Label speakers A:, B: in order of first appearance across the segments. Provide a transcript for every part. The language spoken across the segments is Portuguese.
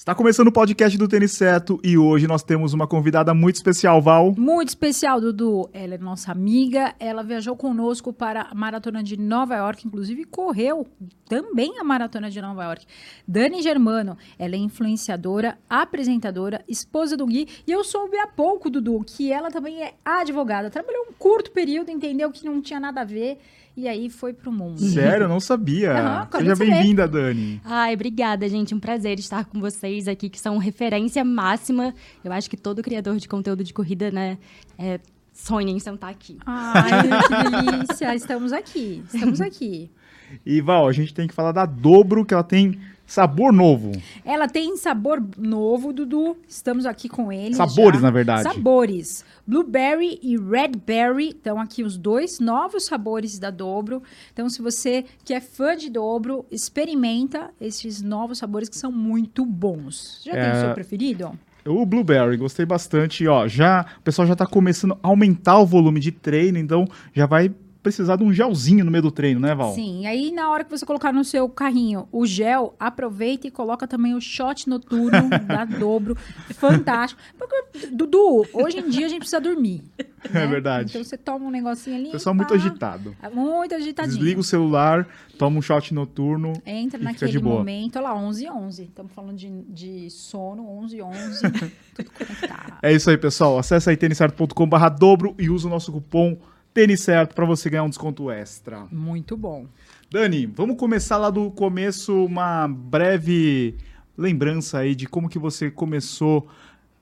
A: Está começando o podcast do Tênis Certo e hoje nós temos uma convidada muito especial, Val.
B: Muito especial, Dudu. Ela é nossa amiga. Ela viajou conosco para a Maratona de Nova York, inclusive correu também a Maratona de Nova York. Dani Germano, ela é influenciadora, apresentadora, esposa do Gui. E eu soube há pouco, Dudu, que ela também é advogada. Trabalhou um curto período, entendeu que não tinha nada a ver e aí foi pro mundo.
A: Sério? Eu não sabia. Uhum, Seja bem-vinda, Dani.
C: Ai, obrigada, gente. Um prazer estar com vocês aqui, que são referência máxima. Eu acho que todo criador de conteúdo de corrida, né, é, sonha em sentar aqui.
B: Ai, que delícia. Estamos aqui. Estamos aqui.
A: E, Val, a gente tem que falar da Dobro, que ela tem Sabor novo.
B: Ela tem sabor novo, Dudu. Estamos aqui com ele.
A: Sabores,
B: já.
A: na verdade.
B: Sabores. Blueberry e Redberry. Então, aqui os dois novos sabores da Dobro. Então, se você que é fã de Dobro, experimenta esses novos sabores que são muito bons. Já é... tem o seu preferido?
A: O Blueberry, gostei bastante. Ó, já, o pessoal já está começando a aumentar o volume de treino, então já vai precisar de um gelzinho no meio do treino, né, Val?
B: Sim, aí na hora que você colocar no seu carrinho o gel, aproveita e coloca também o shot noturno da dobro. Fantástico. Porque, Dudu, hoje em dia a gente precisa dormir.
A: É né? É verdade.
B: Então você toma um negocinho ali.
A: Pessoal muito agitado.
B: É muito agitadinho.
A: Desliga o celular, toma um shot noturno.
B: Entra naquele momento, olha lá, 11 e 11. Estamos falando de, de sono, 11 e 11. tudo conectado.
A: É isso aí, pessoal. Acesse aí têniscerto.com/barra dobro e usa o nosso cupom tênis certo para você ganhar um desconto extra.
B: Muito bom.
A: Dani, vamos começar lá do começo, uma breve lembrança aí de como que você começou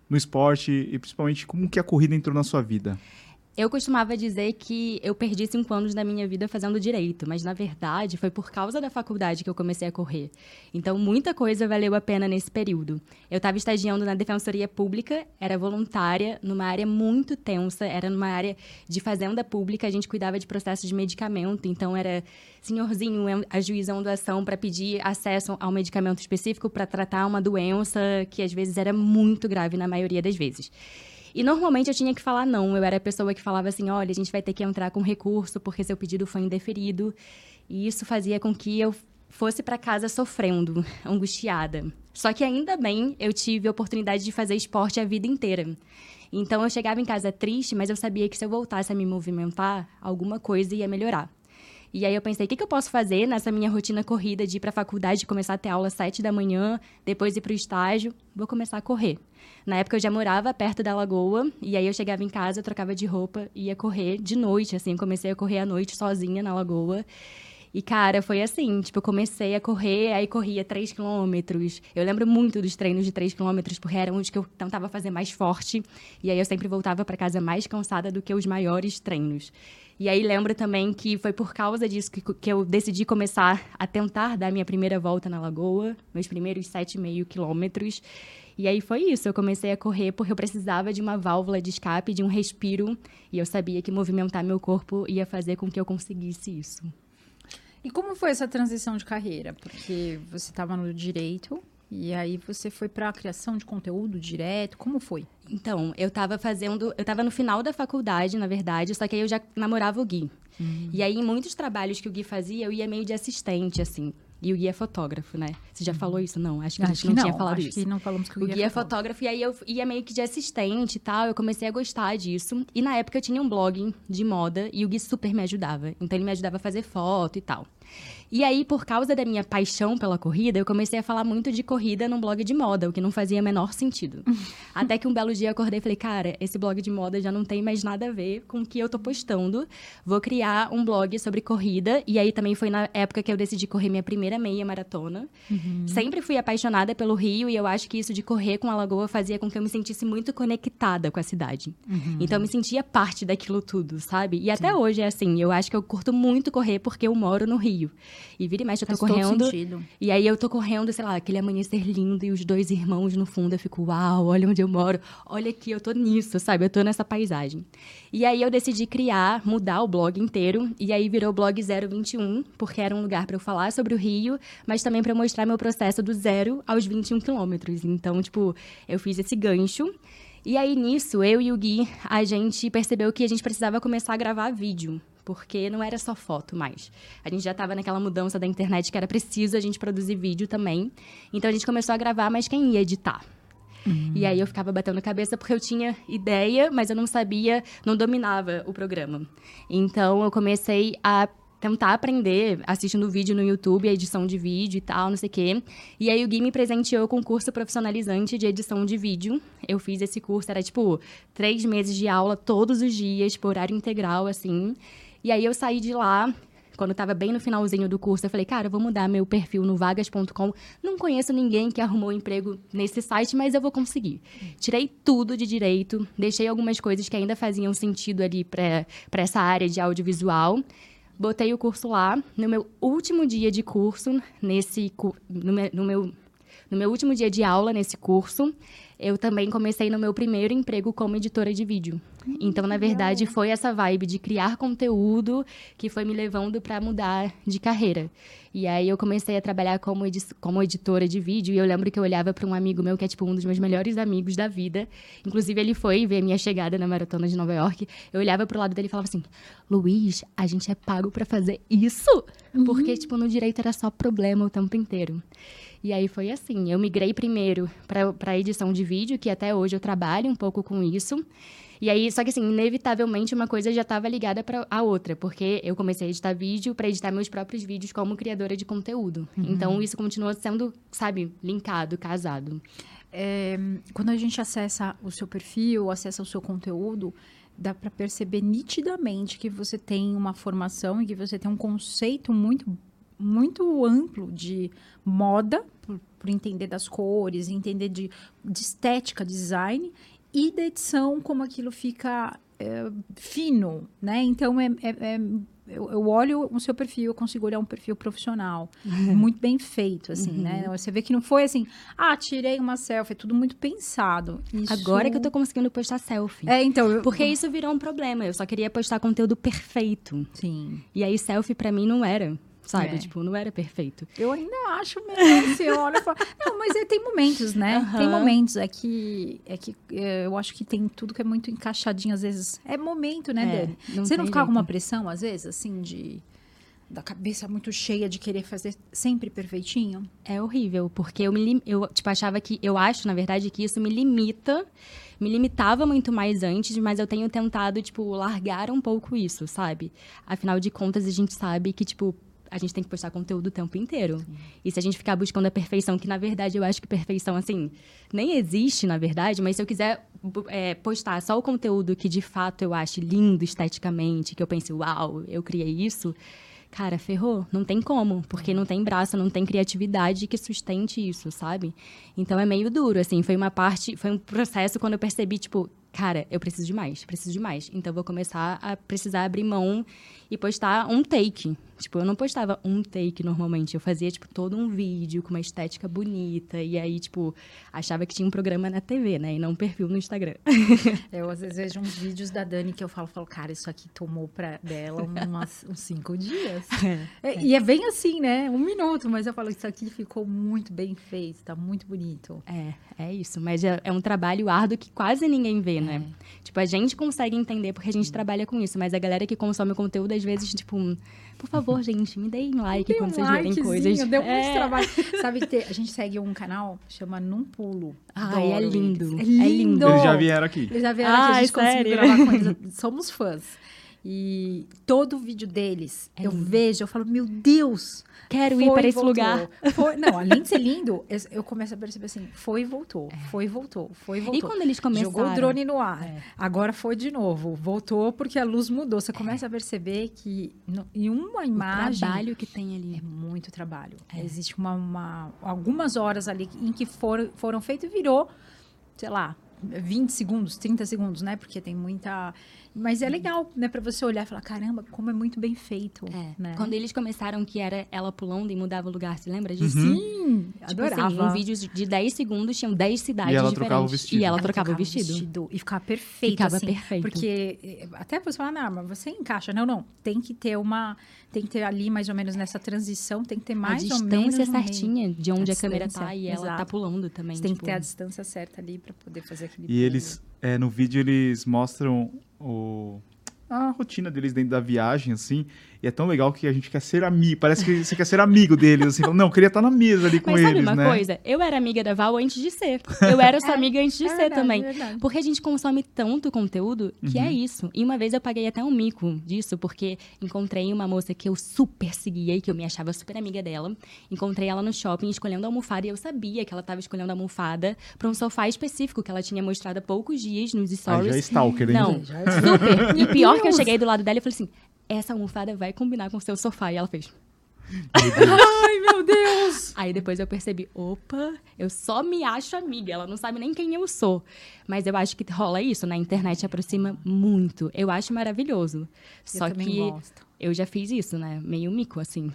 A: no esporte e principalmente como que a corrida entrou na sua vida.
C: Eu costumava dizer que eu perdi cinco anos da minha vida fazendo direito, mas na verdade foi por causa da faculdade que eu comecei a correr. Então muita coisa valeu a pena nesse período. Eu estava estagiando na Defensoria Pública, era voluntária, numa área muito tensa, era numa área de fazenda pública, a gente cuidava de processos de medicamento, então era senhorzinho ajuizando ação para pedir acesso ao medicamento específico para tratar uma doença que às vezes era muito grave na maioria das vezes. E normalmente eu tinha que falar não. Eu era a pessoa que falava assim: olha, a gente vai ter que entrar com recurso porque seu pedido foi indeferido. E isso fazia com que eu fosse para casa sofrendo, angustiada. Só que ainda bem eu tive a oportunidade de fazer esporte a vida inteira. Então eu chegava em casa triste, mas eu sabia que se eu voltasse a me movimentar, alguma coisa ia melhorar. E aí eu pensei, o que, que eu posso fazer nessa minha rotina corrida de ir para a faculdade, começar a ter aula às sete da manhã, depois ir para o estágio? Vou começar a correr. Na época eu já morava perto da lagoa, e aí eu chegava em casa, trocava de roupa e ia correr de noite, assim. Comecei a correr à noite sozinha na lagoa. E, cara, foi assim, tipo, eu comecei a correr, aí corria 3 quilômetros. Eu lembro muito dos treinos de 3 quilômetros, porque eram os que eu tentava fazer mais forte. E aí eu sempre voltava para casa mais cansada do que os maiores treinos. E aí lembro também que foi por causa disso que, que eu decidi começar a tentar dar minha primeira volta na lagoa, meus primeiros 7,5 quilômetros. E aí foi isso, eu comecei a correr porque eu precisava de uma válvula de escape, de um respiro, e eu sabia que movimentar meu corpo ia fazer com que eu conseguisse isso.
B: E como foi essa transição de carreira? Porque você estava no direito, e aí você foi para a criação de conteúdo direto, como foi?
C: Então, eu estava fazendo, eu estava no final da faculdade, na verdade, só que aí eu já namorava o Gui. Uhum. E aí em muitos trabalhos que o Gui fazia, eu ia meio de assistente assim. E o Gui é fotógrafo, né? Você já uhum. falou isso? Não, acho que acho a gente não, não, tinha falado
B: acho
C: isso.
B: Que não falamos que o,
C: o Gui, é, é fotógrafo. E aí eu ia meio que de assistente e tal. Eu comecei a gostar disso. E na época eu tinha um blog de moda e o Gui super me ajudava. Então ele me ajudava a fazer foto e tal. E aí, por causa da minha paixão pela corrida, eu comecei a falar muito de corrida num blog de moda, o que não fazia menor sentido. Até que um belo dia eu acordei e falei, cara, esse blog de moda já não tem mais nada a ver com o que eu tô postando. Vou criar um blog sobre corrida. E aí também foi na época que eu decidi correr minha primeira meia maratona. Uhum. Sempre fui apaixonada pelo Rio e eu acho que isso de correr com a lagoa fazia com que eu me sentisse muito conectada com a cidade. Uhum. Então eu me sentia parte daquilo tudo, sabe? E Sim. até hoje é assim, eu acho que eu curto muito correr porque eu moro no Rio. E vira e mexe, eu tô Faz correndo. E aí eu tô correndo, sei lá, aquele amanhecer lindo e os dois irmãos no fundo. Eu fico, uau, olha onde eu moro. Olha aqui, eu tô nisso, sabe? Eu tô nessa paisagem. E aí eu decidi criar, mudar o blog inteiro. E aí virou o blog 021, porque era um lugar para eu falar sobre o Rio, mas também para mostrar meu processo do zero aos 21 quilômetros. Então, tipo, eu fiz esse gancho. E aí, nisso, eu e o Gui, a gente percebeu que a gente precisava começar a gravar vídeo porque não era só foto mais. A gente já estava naquela mudança da internet que era preciso a gente produzir vídeo também. Então a gente começou a gravar, mas quem ia editar? Uhum. E aí eu ficava batendo a cabeça porque eu tinha ideia, mas eu não sabia, não dominava o programa. Então eu comecei a tentar aprender assistindo vídeo no YouTube, a edição de vídeo e tal, não sei o quê. E aí o Gui me presenteou com um curso profissionalizante de edição de vídeo. Eu fiz esse curso, era tipo três meses de aula todos os dias, por horário integral, assim. E aí eu saí de lá quando estava bem no finalzinho do curso, eu falei, cara, eu vou mudar meu perfil no vagas.com. Não conheço ninguém que arrumou emprego nesse site, mas eu vou conseguir. Tirei tudo de direito, deixei algumas coisas que ainda faziam sentido ali para essa área de audiovisual. Botei o curso lá. No meu último dia de curso, nesse no meu, no meu último dia de aula nesse curso, eu também comecei no meu primeiro emprego como editora de vídeo. Então, na verdade, foi essa vibe de criar conteúdo que foi me levando para mudar de carreira. E aí eu comecei a trabalhar como, edi como editora de vídeo e eu lembro que eu olhava para um amigo meu que é tipo um dos meus melhores amigos da vida. Inclusive ele foi ver a minha chegada na maratona de Nova York. Eu olhava pro lado dele e falava assim: "Luiz, a gente é pago para fazer isso?" Uhum. Porque tipo no direito era só problema o tempo inteiro. E aí foi assim, eu migrei primeiro para a edição de vídeo, que até hoje eu trabalho um pouco com isso. E aí, só que assim, inevitavelmente uma coisa já estava ligada para a outra, porque eu comecei a editar vídeo para editar meus próprios vídeos como criadora de conteúdo. Uhum. Então isso continua sendo, sabe, linkado, casado.
B: É, quando a gente acessa o seu perfil, acessa o seu conteúdo, dá para perceber nitidamente que você tem uma formação e que você tem um conceito muito muito amplo de moda, por, por entender das cores, entender de, de, estética, design, e da edição, como aquilo fica é, fino, né? Então, é, é, é eu, eu, olho o seu perfil, eu consigo olhar um perfil profissional, uhum. muito bem feito, assim, né? uhum. né? Você vê que não foi assim, ah, tirei uma selfie, é tudo muito pensado.
C: Isso... Agora que eu tô conseguindo postar selfie.
B: É, então... Eu...
C: Porque isso virou um problema, eu só queria postar conteúdo perfeito.
B: Sim.
C: E aí selfie para mim não era sabe? É. Tipo, não era perfeito.
B: Eu ainda acho mesmo, você olha e fala... Não, mas é, tem momentos, né? Uhum. Tem momentos, é que, é que é, eu acho que tem tudo que é muito encaixadinho, às vezes. É momento, né, é, Dani? Não você não fica com uma pressão, às vezes, assim, de da cabeça muito cheia de querer fazer sempre perfeitinho?
C: É horrível, porque eu me eu tipo achava que eu acho, na verdade, que isso me limita, me limitava muito mais antes, mas eu tenho tentado tipo largar um pouco isso, sabe? Afinal de contas, a gente sabe que tipo a gente tem que postar conteúdo o tempo inteiro. Sim. E se a gente ficar buscando a perfeição, que na verdade eu acho que perfeição, assim, nem existe, na verdade, mas se eu quiser é, postar só o conteúdo que de fato eu acho lindo esteticamente, que eu pense, uau, eu criei isso, cara, ferrou. Não tem como, porque não tem braço, não tem criatividade que sustente isso, sabe? Então é meio duro, assim. Foi uma parte, foi um processo quando eu percebi, tipo, cara, eu preciso de mais, preciso de mais. Então vou começar a precisar abrir mão e postar um take. Tipo, eu não postava um take normalmente. Eu fazia, tipo, todo um vídeo com uma estética bonita. E aí, tipo, achava que tinha um programa na TV, né? E não um perfil no Instagram.
B: Eu, às vezes, vejo uns vídeos da Dani que eu falo, falo, cara, isso aqui tomou pra dela umas, uns cinco dias. É, é. E é bem assim, né? Um minuto. Mas eu falo, isso aqui ficou muito bem feito. Tá muito bonito.
C: É, é isso. Mas é, é um trabalho árduo que quase ninguém vê, né? É. Tipo, a gente consegue entender porque a gente trabalha com isso. Mas a galera que consome o conteúdo, às vezes, tipo, por favor, gente, me deem like quando um vocês verem coisas.
B: Deu é. muito trabalho. Sabe que a gente segue um canal chama Num Pulo.
C: Ai, é lindo.
B: É lindo. É lindo.
A: Eles já vieram aqui.
B: Eles já vieram aqui, a gente conseguiu gravar com eles. Somos fãs. E todo o vídeo deles, é eu vejo, eu falo, meu Deus,
C: Quero foi ir para esse voltou. lugar.
B: Foi, não, além de ser lindo, eu começo a perceber assim, foi e voltou, é. foi e voltou, foi e voltou.
C: E quando eles começaram?
B: Jogou o drone no ar, é. agora foi de novo, voltou porque a luz mudou. Você começa a perceber que no, em uma imagem...
C: O trabalho que tem ali.
B: É muito trabalho. É. Existe uma, uma, algumas horas ali em que for, foram feitos e virou, sei lá, 20 segundos, 30 segundos, né? Porque tem muita mas é legal, né, para você olhar e falar, caramba, como é muito bem feito. É. Né?
C: Quando eles começaram que era ela pulando e mudava o lugar, você lembra disso?
B: Uhum. Sim, tipo assim, adorava.
C: Assim, um vídeo de 10 segundos, tinham 10 cidades
A: e ela
C: diferentes.
A: Trocava o vestido.
C: E ela, ela trocava, trocava o vestido.
B: vestido. E ficava perfeito,
C: Ficava
B: assim,
C: perfeito.
B: Porque eh, até você fala, não, mas você encaixa. Não, não, tem que ter uma... Tem que ter ali, mais ou menos, nessa transição, tem que ter mais ou menos...
C: A distância certinha de onde a, a câmera tá e exato. ela tá pulando também.
B: Você
C: tipo...
B: tem que ter a distância certa ali para poder fazer aquele
A: E pulo. eles, é, no vídeo, eles mostram o a rotina deles dentro da viagem, assim. E é tão legal que a gente quer ser amigo. Parece que você quer ser amigo deles, assim. Não, eu queria estar na mesa ali com
C: Mas
A: eles,
C: sabe uma
A: né?
C: coisa? Eu era amiga da Val antes de ser. Eu era sua amiga antes de
B: é
C: ser
B: verdade,
C: também.
B: é verdade.
C: Porque a gente consome tanto conteúdo que
A: Uhum.
C: é isso. E uma vez eu paguei até um mico disso, porque encontrei uma moça que eu super seguia e que eu me achava super amiga dela. Encontrei ela no shopping escolhendo a almofada e eu sabia que ela estava escolhendo a almofada para um sofá específico que ela tinha mostrado há poucos dias nos
A: Ah,
C: stories.
A: já é stalker, hein?
C: Não,
B: Já é
C: super. E pior que eu cheguei do lado dela e falei assim: essa almofada vai combinar com o seu sofá. E ela fez.
B: Ai, meu Deus!
C: Aí depois eu percebi, opa, eu só me acho amiga, ela não sabe nem quem eu sou. Mas eu acho que rola isso, na internet aproxima muito. Eu acho maravilhoso. Só
B: eu também
C: que
B: gosto.
C: Eu já fiz isso, né? Meio mico, assim.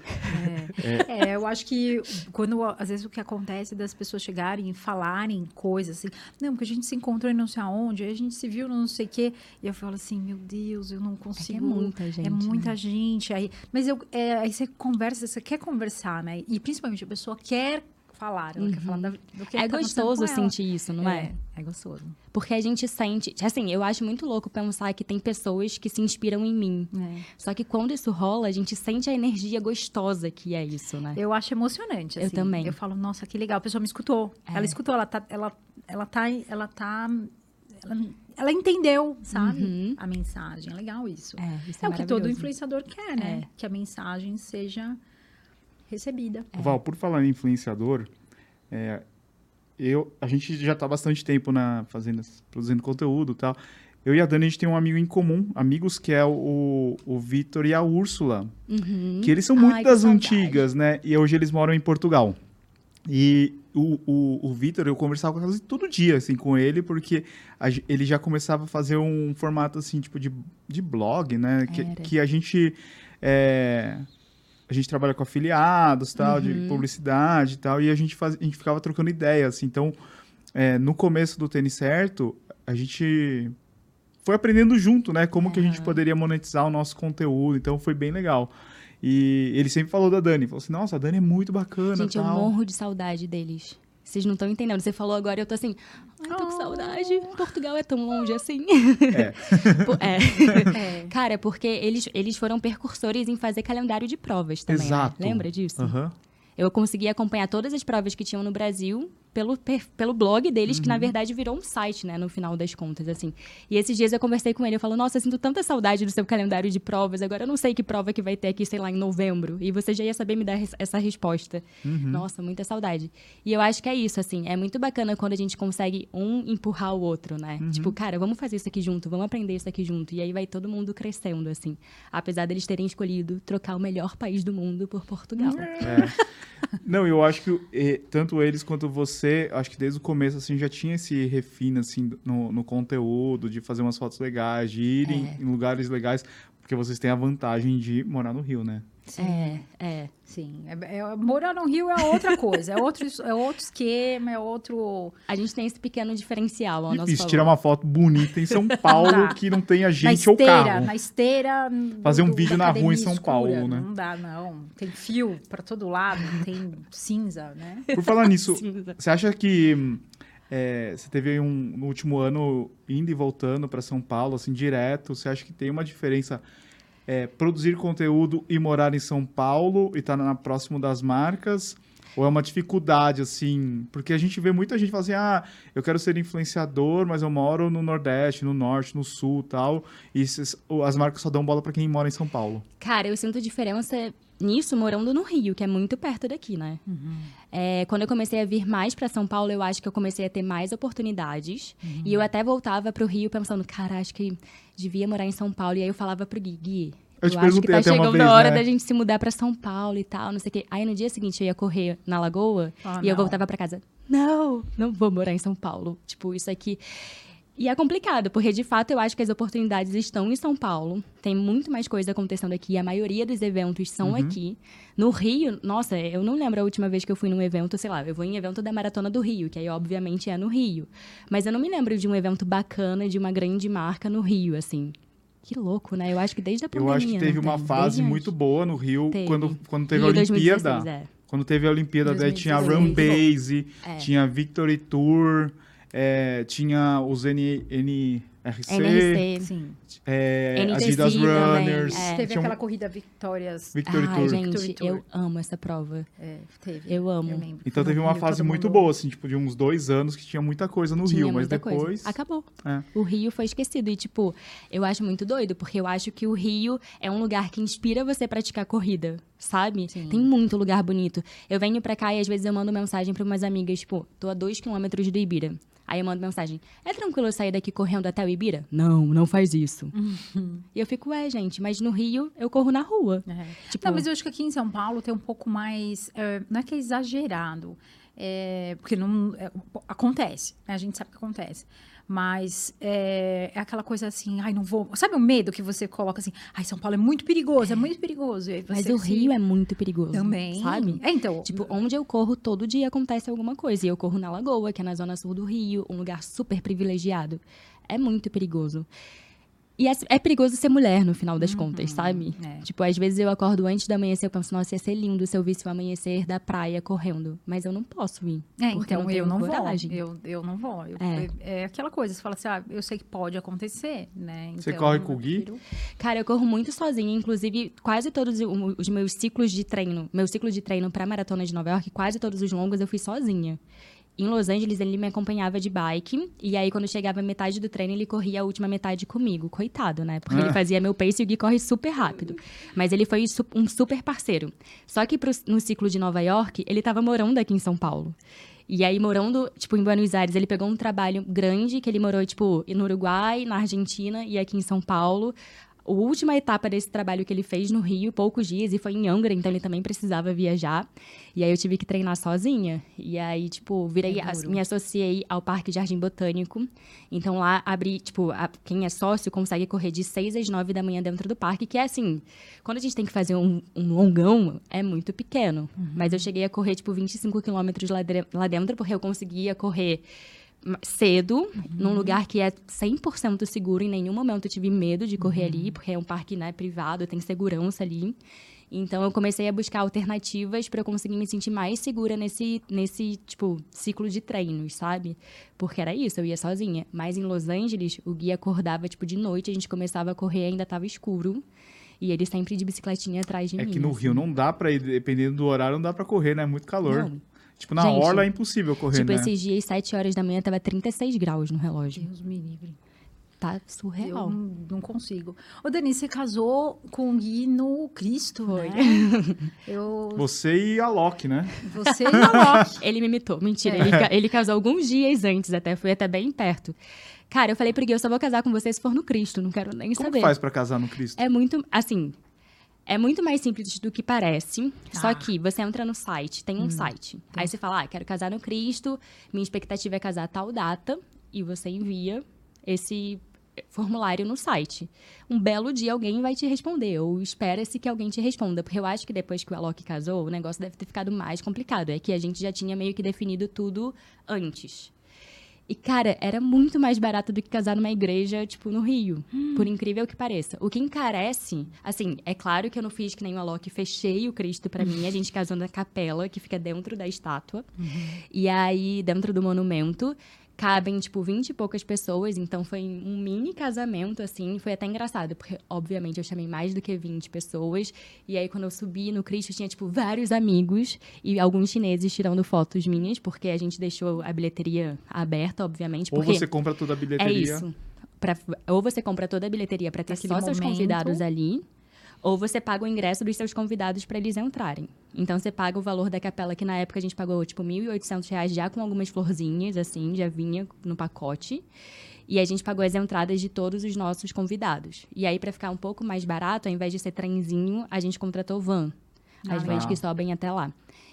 B: É. É, eu acho que quando, às vezes, o que acontece das pessoas chegarem e falarem coisas assim, não, porque a gente se encontrou em não sei aonde, aí a gente se viu no não sei o quê, e eu falo assim, meu Deus, eu não
C: É que
B: consigo.
C: é muita gente.
B: É muita
C: né?
B: gente. Aí, mas eu, é, aí você conversa, você quer conversar, né? E principalmente a pessoa quer falar, ela quer falar da- do que
C: É
B: tá
C: gostoso
B: ela.
C: sentir isso, não é?
B: É, é gostoso.
C: Porque a gente sente. Assim, eu acho muito louco pensar que tem pessoas que se inspiram em mim.
B: É.
C: Só que quando isso rola, a gente sente a energia gostosa que é isso, né?
B: Eu acho emocionante.
C: Eu
B: assim.
C: também.
B: Eu falo, nossa, que legal. A pessoa me escutou.
C: É.
B: Ela escutou, ela tá. Ela, ela tá. Ela tá. Ela, ela entendeu, sabe?
C: Uhum.
B: A mensagem. É legal isso.
C: É, isso
B: É,
C: é,
B: o que todo influenciador quer, né?
C: É.
B: Que a mensagem seja recebida.
A: Val, por falar em influenciador, é, eu, a gente já está há bastante tempo na, fazendo, produzindo conteúdo e tal. Eu e a Dani, a gente tem um amigo em comum, amigos, que é o, o Vitor e a Úrsula.
C: Uhum.
A: Que eles são muito
C: Ai,
A: das antigas, né? E hoje eles moram em Portugal. E o, o, o Vitor, eu conversava quase todo dia, assim, com ele, porque a ele já começava a fazer um formato, assim, tipo, de, de blog, né? Que, que a gente... é, a gente trabalha com afiliados, tal, de
C: Uhum.
A: publicidade e tal, e a gente, faz, a gente ficava trocando ideias, assim. Então, é, no começo do Tênis Certo, a gente foi aprendendo junto, né? Como que a gente poderia monetizar o nosso conteúdo. Então, foi bem legal. E ele sempre falou da Dani. Falou assim, nossa, a Dani é muito bacana
C: Gente, eu
A: tal.
C: morro de saudade deles. Vocês não estão entendendo. Você falou agora e eu tô assim, ai, tô com saudade. Portugal é tão longe assim.
A: É.
C: É.
B: É.
C: Cara, porque eles, eles foram percursores em fazer calendário de provas também. né?
A: Exato.
C: Lembra disso?
A: Aham.
C: Eu consegui acompanhar todas as provas que tinham no Brasil pelo, pelo blog deles, que na verdade virou um site, né, no final das contas, assim. E esses dias eu conversei com ele, eu falo, nossa, eu sinto tanta saudade do seu calendário de provas, agora eu não sei que prova que vai ter aqui, sei lá, em novembro. E você já ia saber me dar essa resposta. Nossa, muita saudade. E eu acho que é isso, assim, é muito bacana quando a gente consegue um empurrar o outro, né? Tipo, cara, vamos fazer isso aqui junto, vamos aprender isso aqui junto. E aí vai todo mundo crescendo, assim. Apesar deles terem escolhido trocar o melhor país do mundo por Portugal.
A: Não, eu acho que eh, tanto eles quanto você, acho que desde o começo, assim, já tinha esse refino, assim, no, no conteúdo, de fazer umas fotos legais, de irem
C: É.
A: em lugares legais, porque vocês têm a vantagem de morar no Rio, né?
C: É, é.
B: Sim. É, é- morar no Rio é outra coisa. É outro, é outro esquema, é outro.
C: A gente tem esse pequeno diferencial ao
A: Difícil tirar uma foto bonita em São Paulo
B: dá.
A: que não tenha
B: na
A: gente ou carro.
B: na esteira.
A: Fazer um
B: do-
A: vídeo
B: da
A: na rua em São Paulo,
B: escura.
A: né?
B: Não dá, não. Tem fio pra todo lado, tem cinza, né?
A: Por falar nisso, você acha que é, você teve um, no último ano indo e voltando para São Paulo, assim, direto, você acha que tem uma diferença é, produzir conteúdo e morar em São Paulo e estar na próximo das marcas? Ou é uma dificuldade, assim? Porque a gente vê muita gente falar assim, ah, eu quero ser influenciador, mas eu moro no Nordeste, no Norte, no Sul tal, e as marcas só dão bola para quem mora em São Paulo.
C: Cara, eu sinto diferença nisso morando no Rio, que é muito perto daqui, né? É, quando eu comecei a vir mais pra São Paulo, eu acho que eu comecei a ter mais oportunidades. E eu até voltava pro Rio pensando, cara, acho que devia morar em São Paulo. E aí eu falava pro Gui, Gui,
A: Eu te
C: acho que tá chegando
A: vez,
C: a hora
A: né?
C: da gente se mudar pra São Paulo e tal, não sei o quê. Aí no dia seguinte eu ia correr na Lagoa
B: Ah,
C: e eu
B: não.
C: voltava pra casa. Não, não vou morar em São Paulo. Tipo, isso aqui. E é complicado, porque de fato eu acho que as oportunidades estão em São Paulo. Tem muito mais coisa acontecendo aqui. A maioria dos eventos são
A: Uhum.
C: aqui. No Rio, nossa, eu não lembro a última vez que eu fui num evento, sei lá, eu vou em evento da Maratona do Rio, que aí obviamente é no Rio. Mas eu não me lembro de um evento bacana de uma grande marca no Rio, assim. Que louco, né? Eu acho que desde a
A: Eu
C: pandemia.
A: acho que teve
C: não
A: uma
C: tem?
A: fase
C: Desde
A: muito
C: antes.
A: boa no Rio,
C: Teve.
A: quando, quando teve
C: Rio
A: a Olimpíada.
C: 2016, é.
A: Quando teve a Olimpíada, daí tinha a
B: 2016.
A: Run Base,
C: É.
A: tinha Victory Tour, é, tinha os N, N, RC,
C: NRC.
B: Sim.
A: é,
C: NTC
A: Adidas Runners.
C: é.
B: Teve
A: tinha um-
B: aquela corrida Victorias.
A: Victory
C: Ai,
A: Tour.
C: gente,
B: Victory Tour.
C: eu amo essa prova.
B: É, teve.
C: Eu amo.
B: lembro.
A: Então teve uma
B: Rio,
A: fase muito
B: mundo-
A: boa, assim, tipo, de uns dois anos que tinha muita coisa no
C: Tinha
A: Rio, mas
C: muita coisa.
A: depois.
C: Acabou.
A: É.
C: O Rio foi esquecido. E, tipo, eu acho muito doido, porque eu acho que o Rio é um lugar que inspira você a praticar corrida, sabe?
B: Sim.
C: Tem muito lugar bonito. Eu venho pra cá e às vezes eu mando mensagem pra umas amigas, tipo, tô a dois quilômetros do Ibira. Aí eu mando mensagem: é tranquilo eu sair daqui correndo até o Ibira? Não, não faz isso. E eu fico, ué, gente, mas no Rio eu corro na rua.
B: É.
C: Tipo,
B: Não, mas eu acho que aqui em São Paulo tem um pouco mais. é, não é que é exagerado, é, porque não é, acontece, né? A gente sabe que acontece. Mas é, é aquela coisa assim, ai, não vou. Sabe o medo que você coloca assim, ai, São Paulo é muito perigoso, é, muito perigoso. E
C: mas o Rio é muito perigoso.
B: também.
C: Sabe?
B: É, então.
C: Tipo, onde eu corro, todo dia acontece alguma coisa. E eu corro na Lagoa, que é na zona sul do Rio, um lugar super privilegiado. É muito perigoso. E é, é perigoso ser mulher, no final das contas, sabe?
B: é.
C: Tipo, às vezes eu acordo antes do amanhecer, eu penso, nossa, ia ser lindo se eu visse o amanhecer da praia correndo. Mas eu não posso ir.
B: É,
C: porque
B: então
C: não
B: eu não
C: coragem.
B: vou. Eu, eu não vou. Eu-
C: É.
B: é. é aquela coisa, você fala assim, ah, eu sei que pode acontecer, né?
A: Você
B: Então,
A: corre
B: eu
A: com o Gui?
B: prefiro-
C: Cara, eu corro muito sozinha, inclusive quase todos os meus ciclos de treino, meu ciclo de treino pra maratona de Nova York, quase todos os longos eu fui sozinha. Em Los Angeles ele me acompanhava de bike e aí quando chegava metade do treino ele corria a última metade comigo, coitado, né? Porque
A: Ah.
C: ele fazia meu pace e o Gui corre super rápido. Mas ele foi um super parceiro. Só que pro- no ciclo de Nova York, ele tava morando aqui em São Paulo. E aí, morando, tipo, em Buenos Aires, ele pegou um trabalho grande, que ele morou, tipo, no Uruguai, na Argentina e aqui em São Paulo. A última etapa desse trabalho que ele fez no Rio, poucos dias, e foi em Angra, então ele também precisava viajar. E aí eu tive que treinar sozinha. E aí, tipo, virei,
B: É
C: me associei ao Parque Jardim Botânico. Então lá abri, tipo, a- quem é sócio consegue correr de 6 às 9 da manhã dentro do parque, que é assim, quando a gente tem que fazer um, um longão, é muito pequeno. Mas eu cheguei a correr, tipo, 25 quilômetros lá, de- lá dentro, porque eu conseguia correr cedo, num lugar que é 100% seguro. Em nenhum momento eu tive medo de correr ali, porque é um parque né, privado, tem segurança ali. Então eu comecei a buscar alternativas para eu conseguir me sentir mais segura nesse, nesse, tipo, ciclo de treinos, sabe? Porque era isso, eu ia sozinha. Mas em Los Angeles, o guia acordava, tipo, de noite, a gente começava a correr, ainda tava escuro. E ele sempre de bicicletinha atrás de
A: É
C: mim.
A: que no
C: assim.
A: Rio não dá pra ir, dependendo do horário, não dá pra correr, né? É muito calor.
C: Não.
A: Tipo, na
C: Gente,
A: orla é impossível correr,
C: Tipo,
A: né?
C: esses dias, 7 horas da manhã, tava 36 graus no relógio.
B: Deus me livre.
C: Tá
B: Eu
C: surreal.
B: não, não consigo. Ô, Dani, você casou com o Gui no Cristo,
C: Foi.
B: né? Eu,
A: Você e a Loki, né?
B: você e a Loki.
C: Ele me imitou. Mentira,
B: É.
C: ele, ele casou alguns dias antes, até. Foi até bem perto. Cara, eu falei pro Gui, eu só vou casar com você se for no Cristo, não quero nem
A: Como
C: saber.
A: que faz pra casar no Cristo?
C: É muito, assim, é muito mais simples do que parece.
B: Tá.
C: Só que você entra no site, tem um site. Aí você fala, ah, quero casar no Cristo, minha expectativa é casar a tal data, e você envia esse formulário no site. Um belo dia alguém vai te responder, ou espera-se que alguém te responda, porque eu acho que depois que o Alok casou, o negócio deve ter ficado mais complicado. É que a gente já tinha meio que definido tudo antes. E, cara, era muito mais barato do que casar numa igreja, tipo, no Rio. Por incrível que pareça. O que encarece, assim, é claro que eu não fiz que nem o Alok, fechei o Cristo pra mim. A gente casou na capela, que fica dentro da estátua. E aí, dentro do monumento, cabem, tipo, 20 e poucas pessoas. Então, foi um mini casamento, assim. Foi até engraçado, porque, obviamente, eu chamei mais do que 20 pessoas. E aí, quando eu subi no Cristo, tinha, tipo, vários amigos e alguns chineses tirando fotos minhas, porque a gente deixou a bilheteria aberta, obviamente.
A: Ou
C: porque
A: você compra toda a
C: é
A: bilheteria.
C: isso. Pra- ou você compra toda a bilheteria para ter
B: Naquele
C: só seus
B: momento.
C: convidados ali, ou você paga o ingresso dos seus convidados para eles entrarem. Então você paga o valor da capela, que na época a gente pagou tipo 1.800 reais já com algumas florzinhas, assim, já vinha no pacote. E a gente pagou as entradas de todos os nossos convidados. E aí, para ficar um pouco mais barato, ao invés de ser trenzinho, a gente contratou van. As
B: Ah,
C: vans
A: legal.
C: que sobem até lá.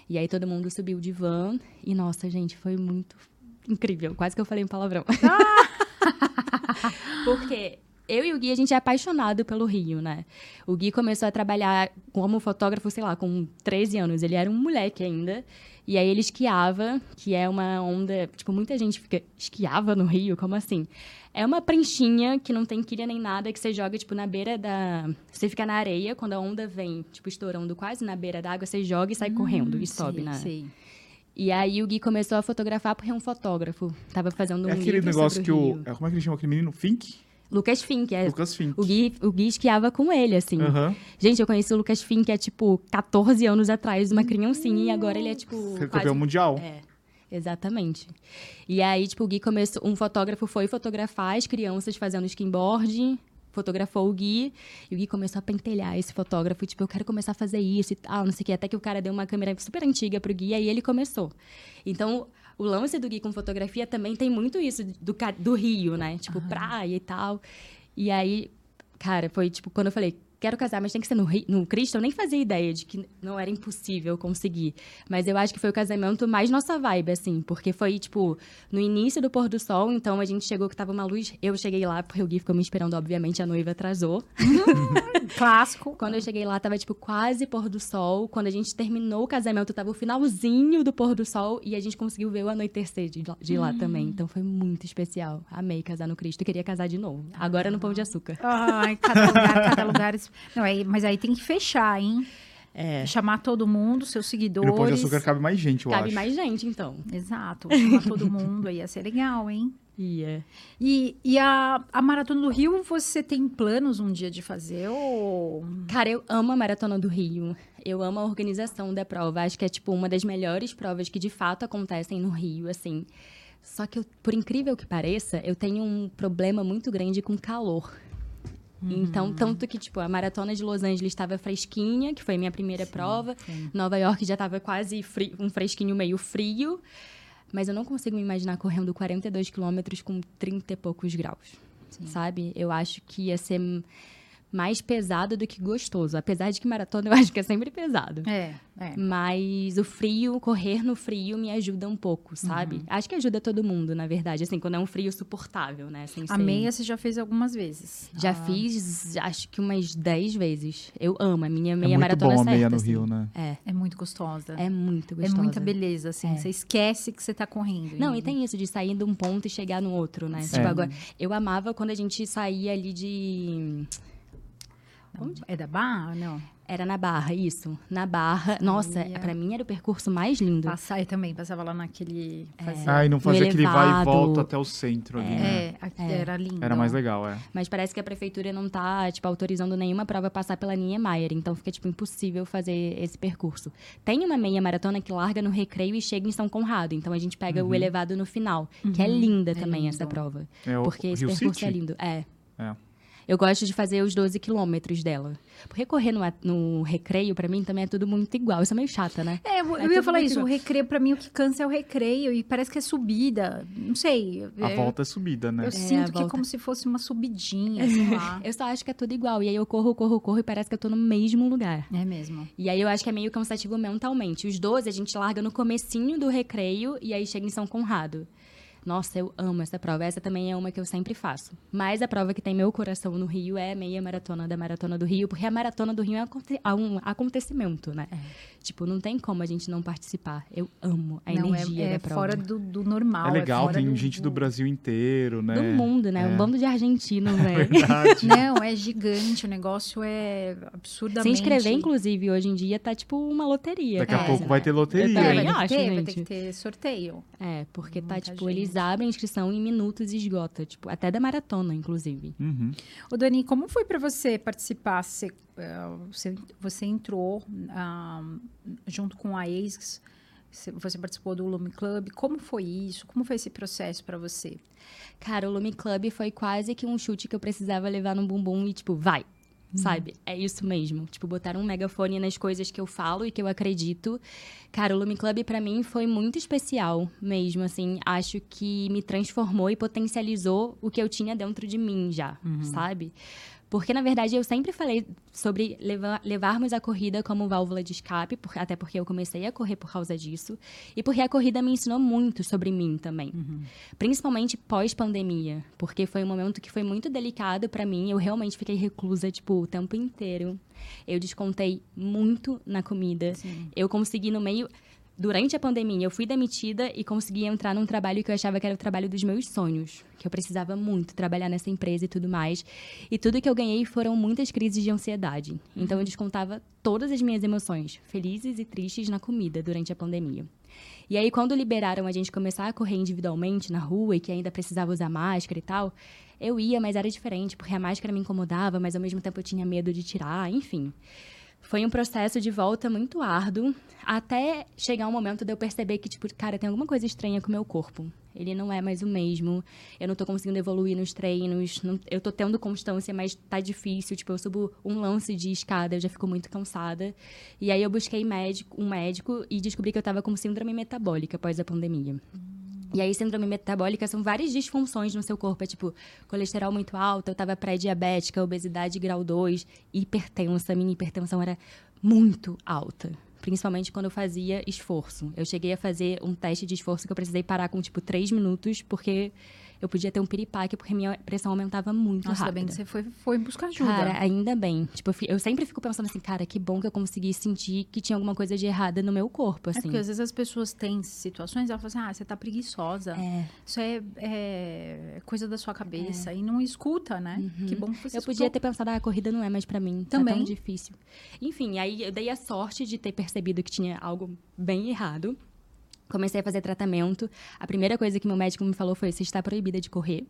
C: E aí todo mundo subiu de van. E nossa, gente, foi muito incrível. Quase que eu falei um palavrão. Porque eu e o Gui, a gente é apaixonado pelo Rio, né? O Gui começou a trabalhar como fotógrafo, sei lá, com 13 anos. Ele era um moleque ainda. E aí ele esquiava, que é uma onda... Tipo, muita gente fica... Esquiava no Rio? Como assim? É uma pranchinha que não tem quilha nem nada, que você joga, tipo, na beira da... Você fica na areia, quando a onda vem, tipo, estourando quase na beira da água, você joga e sai correndo e sobe,
B: Sei,
C: né?
B: sei.
C: E aí o Gui começou a fotografar porque é um fotógrafo. Tava fazendo um
A: É aquele
C: livro
A: negócio
C: sobre
A: que
C: o
A: é, Como é que ele chama aquele menino? Fink?
C: Lucas Fink, é.
A: Lucas Fink.
C: O Gui, o Gui esquiava com ele, assim. Gente, eu conheci o Lucas Fink há, tipo, 14 anos atrás, uma criancinha, e agora ele é, tipo.
A: Foi
C: quase-
A: campeão mundial.
C: É, exatamente. E aí, tipo, o Gui começou. Um fotógrafo foi fotografar as crianças fazendo skimboard, fotografou o Gui, e o Gui começou a pentelhar esse fotógrafo, tipo, eu quero começar a fazer isso e tal, não sei o que. Até que o cara deu uma câmera super antiga pro Gui, e aí ele começou. Então. O lance do Gui com fotografia também tem muito isso do, do Rio, né? Tipo, praia e tal. E aí, cara, foi tipo, quando eu falei, quero casar, mas tem que ser no, no Cristo, eu nem fazia ideia de que não era impossível conseguir. Mas eu acho que foi o casamento mais nossa vibe, assim, porque foi, tipo, no início do pôr do sol, então a gente chegou que tava uma luz. Eu cheguei lá, porque o Gui ficou me esperando, obviamente, a noiva atrasou.
B: Clássico.
C: Quando eu cheguei lá, tava, tipo, quase pôr do sol. Quando a gente terminou o casamento, tava o finalzinho do pôr do sol e a gente conseguiu ver o anoitecer de, lá- de lá também. Então foi muito especial. Amei casar no Cristo e queria casar de novo. Agora no Pão de Açúcar.
B: Ai, cada lugar, cada lugar. Não, aí, mas aí tem que fechar, hein?
C: É.
B: Chamar todo mundo, seus
A: E
B: seguidores.
A: no Pão de Açúcar cabe mais gente, eu
C: Cabe
A: acho.
C: mais gente, então.
B: Exato, chamar todo mundo aí ia ser legal, hein?
C: Ia.
B: E, e a, a Maratona do Rio, você tem planos um dia de fazer ou...
C: Cara, eu amo a Maratona do Rio. Eu amo a organização da prova. Acho que é, tipo, uma das melhores provas que de fato acontecem no Rio, assim. Só que, eu, por incrível que pareça, eu tenho um problema muito grande com calor. Então, tanto que, tipo, a maratona de Los Angeles estava fresquinha, que foi a minha primeira prova. Nova York já estava quase fri- um fresquinho meio frio. Mas eu não consigo me imaginar correndo 42 quilômetros com 30 e poucos graus. Sabe? Eu acho que ia ser mais pesado do que gostoso. Apesar de que maratona eu acho que é sempre pesado.
B: É, é.
C: Mas o frio, correr no frio me ajuda um pouco, sabe?
B: Uhum.
C: Acho que ajuda todo mundo, na verdade. Assim, quando é um frio suportável, né? Sem
B: A
C: ser-
B: meia você já fez algumas vezes.
C: Já
B: Ah,
C: fiz, acho que umas 10 vezes. Eu amo a minha
A: É
C: meia
A: muito
C: maratona
A: bom a
C: certa.
A: meia no
C: assim.
A: Rio, né?
C: É,
B: É muito gostosa.
C: é muito
B: É
C: gostosa.
B: muita beleza, assim. Você esquece que você tá correndo.
C: Não, e tem isso de sair de um ponto e chegar no outro, né? Tipo,
A: É.
C: agora, eu amava quando a gente saía ali de.
B: É da Barra? Não.
C: Era na Barra, isso. Na Barra. Nossa,
B: Saía.
C: pra mim era o percurso mais lindo.
B: Passar, eu também passava lá naquele... Fazia...
A: Ah, e não fazia aquele vai e volta até o centro ali, né?
B: É, aqui era lindo.
A: Era mais legal, é.
C: Mas parece que a prefeitura não tá, tipo, autorizando nenhuma prova a passar pela Niemeyer. Então fica, tipo, impossível fazer esse percurso. Tem uma meia maratona que larga no recreio e chega em São Conrado. Então a gente pega o elevado no final. Que é linda também essa prova.
B: Uhum.
A: É o
C: Porque esse
A: Rio
C: percurso
A: City?
C: é lindo. É.
A: É.
C: Eu gosto de fazer os 12 quilômetros dela. Porque correr no, no recreio, pra mim, também é tudo muito igual. Isso é meio chata, né?
B: É, eu
C: É
B: ia
C: tudo
B: falar isso. O
C: igual.
B: recreio, pra mim, o que cansa é o recreio. E parece que é subida. Não sei.
A: A
B: eu,
A: volta é subida, né?
B: Eu
C: a
B: sinto que é
C: volta.
B: como se fosse uma subidinha, sei lá.
C: Eu só acho que é tudo igual. E aí eu corro, corro, corro e parece que eu tô no mesmo lugar.
B: É mesmo.
C: E aí eu acho que é meio cansativo mentalmente. Os 12 a gente larga no comecinho do recreio e aí chega em São Conrado. Nossa, eu amo essa prova. Essa também é uma que eu sempre faço. Mas a prova que tem meu coração no Rio é a meia maratona da Maratona do Rio, porque a Maratona do Rio é é um acontecimento, né? Tipo, não tem como a gente não participar. Eu amo a
B: Não, é,
C: energia
B: é
C: da prova.
B: fora do, do normal.
A: É legal,
B: fora
A: tem gente do Brasil inteiro, né?
C: Do mundo, né?
A: É.
C: Um bando de argentinos, né?
A: Verdade.
B: Não, é gigante. O negócio é
C: Se
B: absurdamente...
C: inscrever, inclusive, hoje em dia tá tipo uma loteria.
A: Daqui a pouco
C: né?
A: vai ter loteria,
C: Eu
B: É,
C: também
B: vai ter
A: hein?
B: que
C: acho,
B: ter, vai ter que ter sorteio.
C: É, porque tá, tipo,
B: gente.
C: Eles abrem a inscrição em minutos e esgota, tipo, até da maratona, inclusive.
A: Uhum.
B: Ô, Dani, como foi para você participar? Você, eh, você, você entrou ah, junto com a ex, você- você participou do Lume Club. Como foi isso? Como foi esse processo para você?
C: Cara, o Lume Club foi quase que um chute que eu precisava levar no bumbum e, tipo, vai. Sabe? É isso mesmo. Tipo, botar um megafone nas coisas que eu falo e que eu acredito. Cara, o Lume Club pra mim foi muito especial mesmo, assim. Acho que me transformou e potencializou o que eu tinha dentro de mim já, sabe? Porque, na verdade, eu sempre falei sobre leva- levarmos a corrida como válvula de escape, por- até porque eu comecei a correr por causa disso. E porque a corrida me ensinou muito sobre mim também. Principalmente pós-pandemia. Porque foi um momento que foi muito delicado pra mim. Eu realmente fiquei reclusa, tipo, o tempo inteiro. Eu descontei muito na comida. Eu consegui, no meio. Durante a pandemia, eu fui demitida e consegui entrar num trabalho que eu achava que era o trabalho dos meus sonhos. Que eu precisava muito trabalhar nessa empresa e tudo mais. E tudo que eu ganhei foram muitas crises de ansiedade. Então eu descontava todas as minhas emoções, felizes e tristes, na comida durante a pandemia. E aí, quando liberaram a gente começar a correr individualmente na rua e que ainda precisava usar máscara e tal, eu ia, mas era diferente, porque a máscara me incomodava, mas ao mesmo tempo eu tinha medo de tirar, enfim. Foi um processo de volta muito árduo, até chegar um momento de eu perceber que, tipo, cara, tem alguma coisa estranha com o meu corpo. Ele não é mais o mesmo. Eu não tô conseguindo evoluir nos treinos. Não, eu tô tendo constância, mas tá difícil. Tipo, eu subo um lance de escada, eu já fico muito cansada. E aí eu busquei médico, um médico e descobri que eu tava com síndrome metabólica após a pandemia. E aí, síndrome metabólica são várias disfunções no seu corpo. É tipo, colesterol muito alto, eu tava pré-diabética, obesidade grau 2, hipertensa. Minha hipertensão era muito alta. Principalmente quando eu fazia esforço. Eu cheguei a fazer um teste de esforço que eu precisei parar com, tipo, três minutos, porque eu podia ter um piripaque porque minha pressão aumentava muito
B: Nossa,
C: rápido.
B: ainda bem que você foi, foi buscar ajuda.
C: Cara, ainda bem. Tipo, eu sempre fico pensando assim, cara, que bom que eu consegui sentir que tinha alguma coisa de errada no meu corpo,
B: É
C: assim.
B: porque às vezes as pessoas têm situações elas falam assim, ah, você tá preguiçosa.
C: É.
B: Isso é, é coisa da sua cabeça. E não escuta, né? Que bom que você
C: Eu
B: escutou.
C: podia ter pensado, ah, a corrida não é mais pra mim.
B: Também.
C: Tá tão difícil. Enfim, aí eu dei a sorte de ter percebido que tinha algo bem errado. Comecei a fazer tratamento. A primeira coisa que meu médico me falou foi: você está proibida de correr.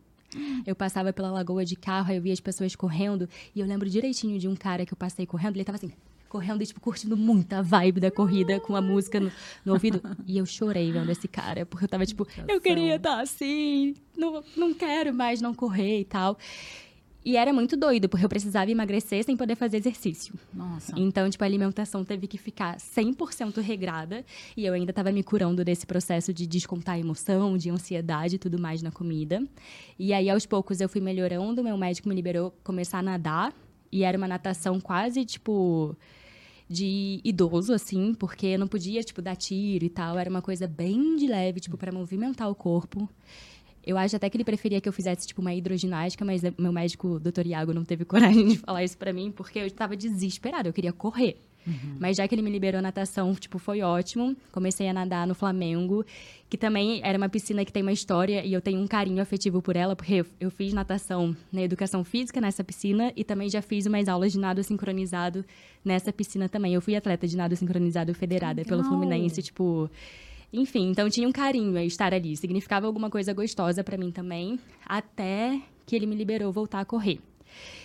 C: Eu passava pela lagoa de carro, aí eu via as pessoas correndo. E eu lembro direitinho de um cara que eu passei correndo. Ele tava assim, correndo e, tipo, curtindo muito a vibe da corrida, com a música no, no ouvido. E eu chorei vendo esse cara, porque eu tava tipo, eu queria estar assim, não, não quero mais não correr e tal. E era muito doido, porque eu precisava emagrecer sem poder fazer exercício.
B: Nossa.
C: Então, tipo, a alimentação teve que ficar 100% regrada. E eu ainda estava me curando desse processo de descontar a emoção, de ansiedade e tudo mais na comida. E aí, aos poucos, eu fui melhorando. Meu médico me liberou começar a nadar. E era uma natação quase, tipo, de idoso, assim. Porque eu não podia, tipo, dar tiro e tal. Era uma coisa bem de leve, tipo, para movimentar o corpo. Eu acho até que ele preferia que eu fizesse, tipo, uma hidroginástica, mas meu médico, doutor Iago, não teve coragem de falar isso pra mim, porque eu estava desesperada, eu queria correr. Mas já que ele me liberou a natação, tipo, foi ótimo. Comecei a nadar no Flamengo, que também era uma piscina que tem uma história e eu tenho um carinho afetivo por ela, porque eu, fiz natação na educação física nessa piscina e também já fiz umas aulas de nado sincronizado nessa piscina também. Eu fui atleta de nado sincronizado federada pelo
B: Legal.
C: Fluminense, tipo, enfim, então tinha um carinho em estar ali. Significava alguma coisa gostosa pra mim também, até que ele me liberou voltar a correr.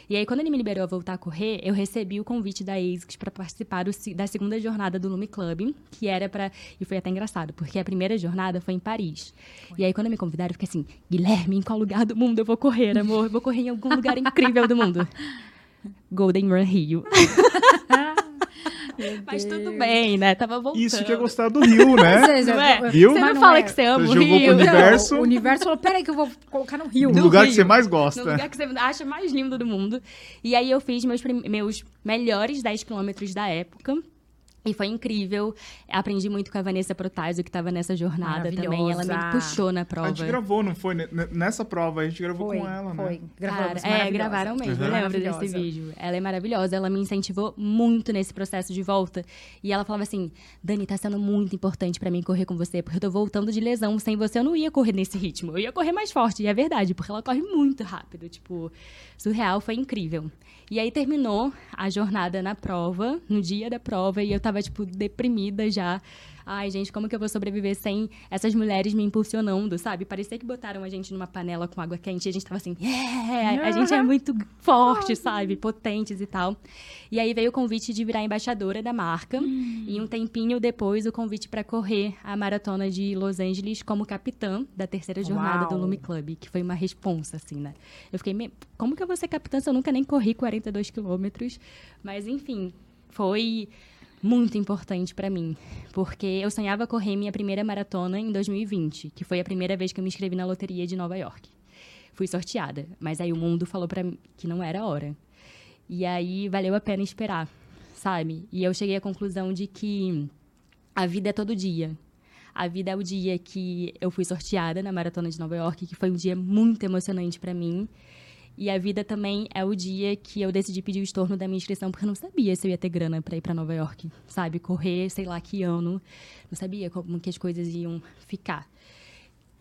C: E aí, quando ele me liberou a voltar a correr, eu recebi o convite da ASICS para participar do da segunda jornada do Lume Club, que era para E foi até engraçado, porque a primeira jornada foi em Paris. E aí, quando me convidaram, eu fiquei assim: Guilherme, em qual lugar do mundo eu vou correr, amor? Eu vou correr em algum lugar incrível do mundo. Golden Run Rio. Mas tudo bem, né? Tava voltando.
A: Isso que é gostar do Rio, né?
B: Vocês,
C: Não é?
A: Viu?
C: Você não
B: não
C: fala
B: é.
C: que você ama o
A: Você pro
C: Rio.
A: universo.
B: O universo falou, peraí que eu vou colocar no Rio.
A: No
C: do
A: lugar que
C: Rio.
A: você mais
C: No
A: gosta.
C: lugar que você acha mais lindo do mundo. E aí eu fiz meus, meus melhores 10 quilômetros da época. E foi incrível. Aprendi muito com a Vanessa Protásio, que estava nessa jornada também. Ela me puxou na
A: A
C: prova.
A: gente gravou, não foi? Nessa prova, a gente gravou
B: Foi,
A: com ela, né?
B: foi.
C: Cara,
B: Gravamos,
C: é, gravaram mesmo,
A: Uhum.
C: eu lembro desse vídeo. Ela é maravilhosa, ela me incentivou muito nesse processo de volta. E ela falava assim: Dani, tá sendo muito importante pra mim correr com você, porque eu tô voltando de lesão. Sem você eu não ia correr nesse ritmo. Eu ia correr mais forte, e é verdade, porque ela corre muito rápido. Tipo, surreal, foi incrível. E aí terminou a jornada na prova, no dia da prova, e eu tava, tipo, deprimida já. Ai, gente, como que eu vou sobreviver sem essas mulheres me impulsionando, sabe? Parecia que botaram a gente numa panela com água quente e a gente tava assim, yeah! a gente é muito forte, sabe? Potentes e tal. E aí veio o convite de virar embaixadora da marca. E um tempinho depois, o convite para correr a maratona de Los Angeles como capitã da terceira jornada do
B: Uau.
C: Lume Club, que foi uma responsa, assim, né? Eu fiquei, "Me- como que eu vou ser capitã se eu nunca nem corri 42 quilômetros? Mas, enfim, foi muito importante para mim, porque eu sonhava correr minha primeira maratona em 2020, que foi a primeira vez que eu me inscrevi na loteria de Nova York. Fui sorteada, mas aí o mundo falou para mim que não era a hora. E aí valeu a pena esperar, sabe? E eu cheguei à conclusão de que a vida é todo dia. A vida é o dia que eu fui sorteada na maratona de Nova York, que foi um dia muito emocionante para mim. E a vida também é o dia que eu decidi pedir o estorno da minha inscrição, porque eu não sabia se eu ia ter grana para ir para Nova York, sabe? Correr, sei lá que ano. Não sabia como que as coisas iam ficar.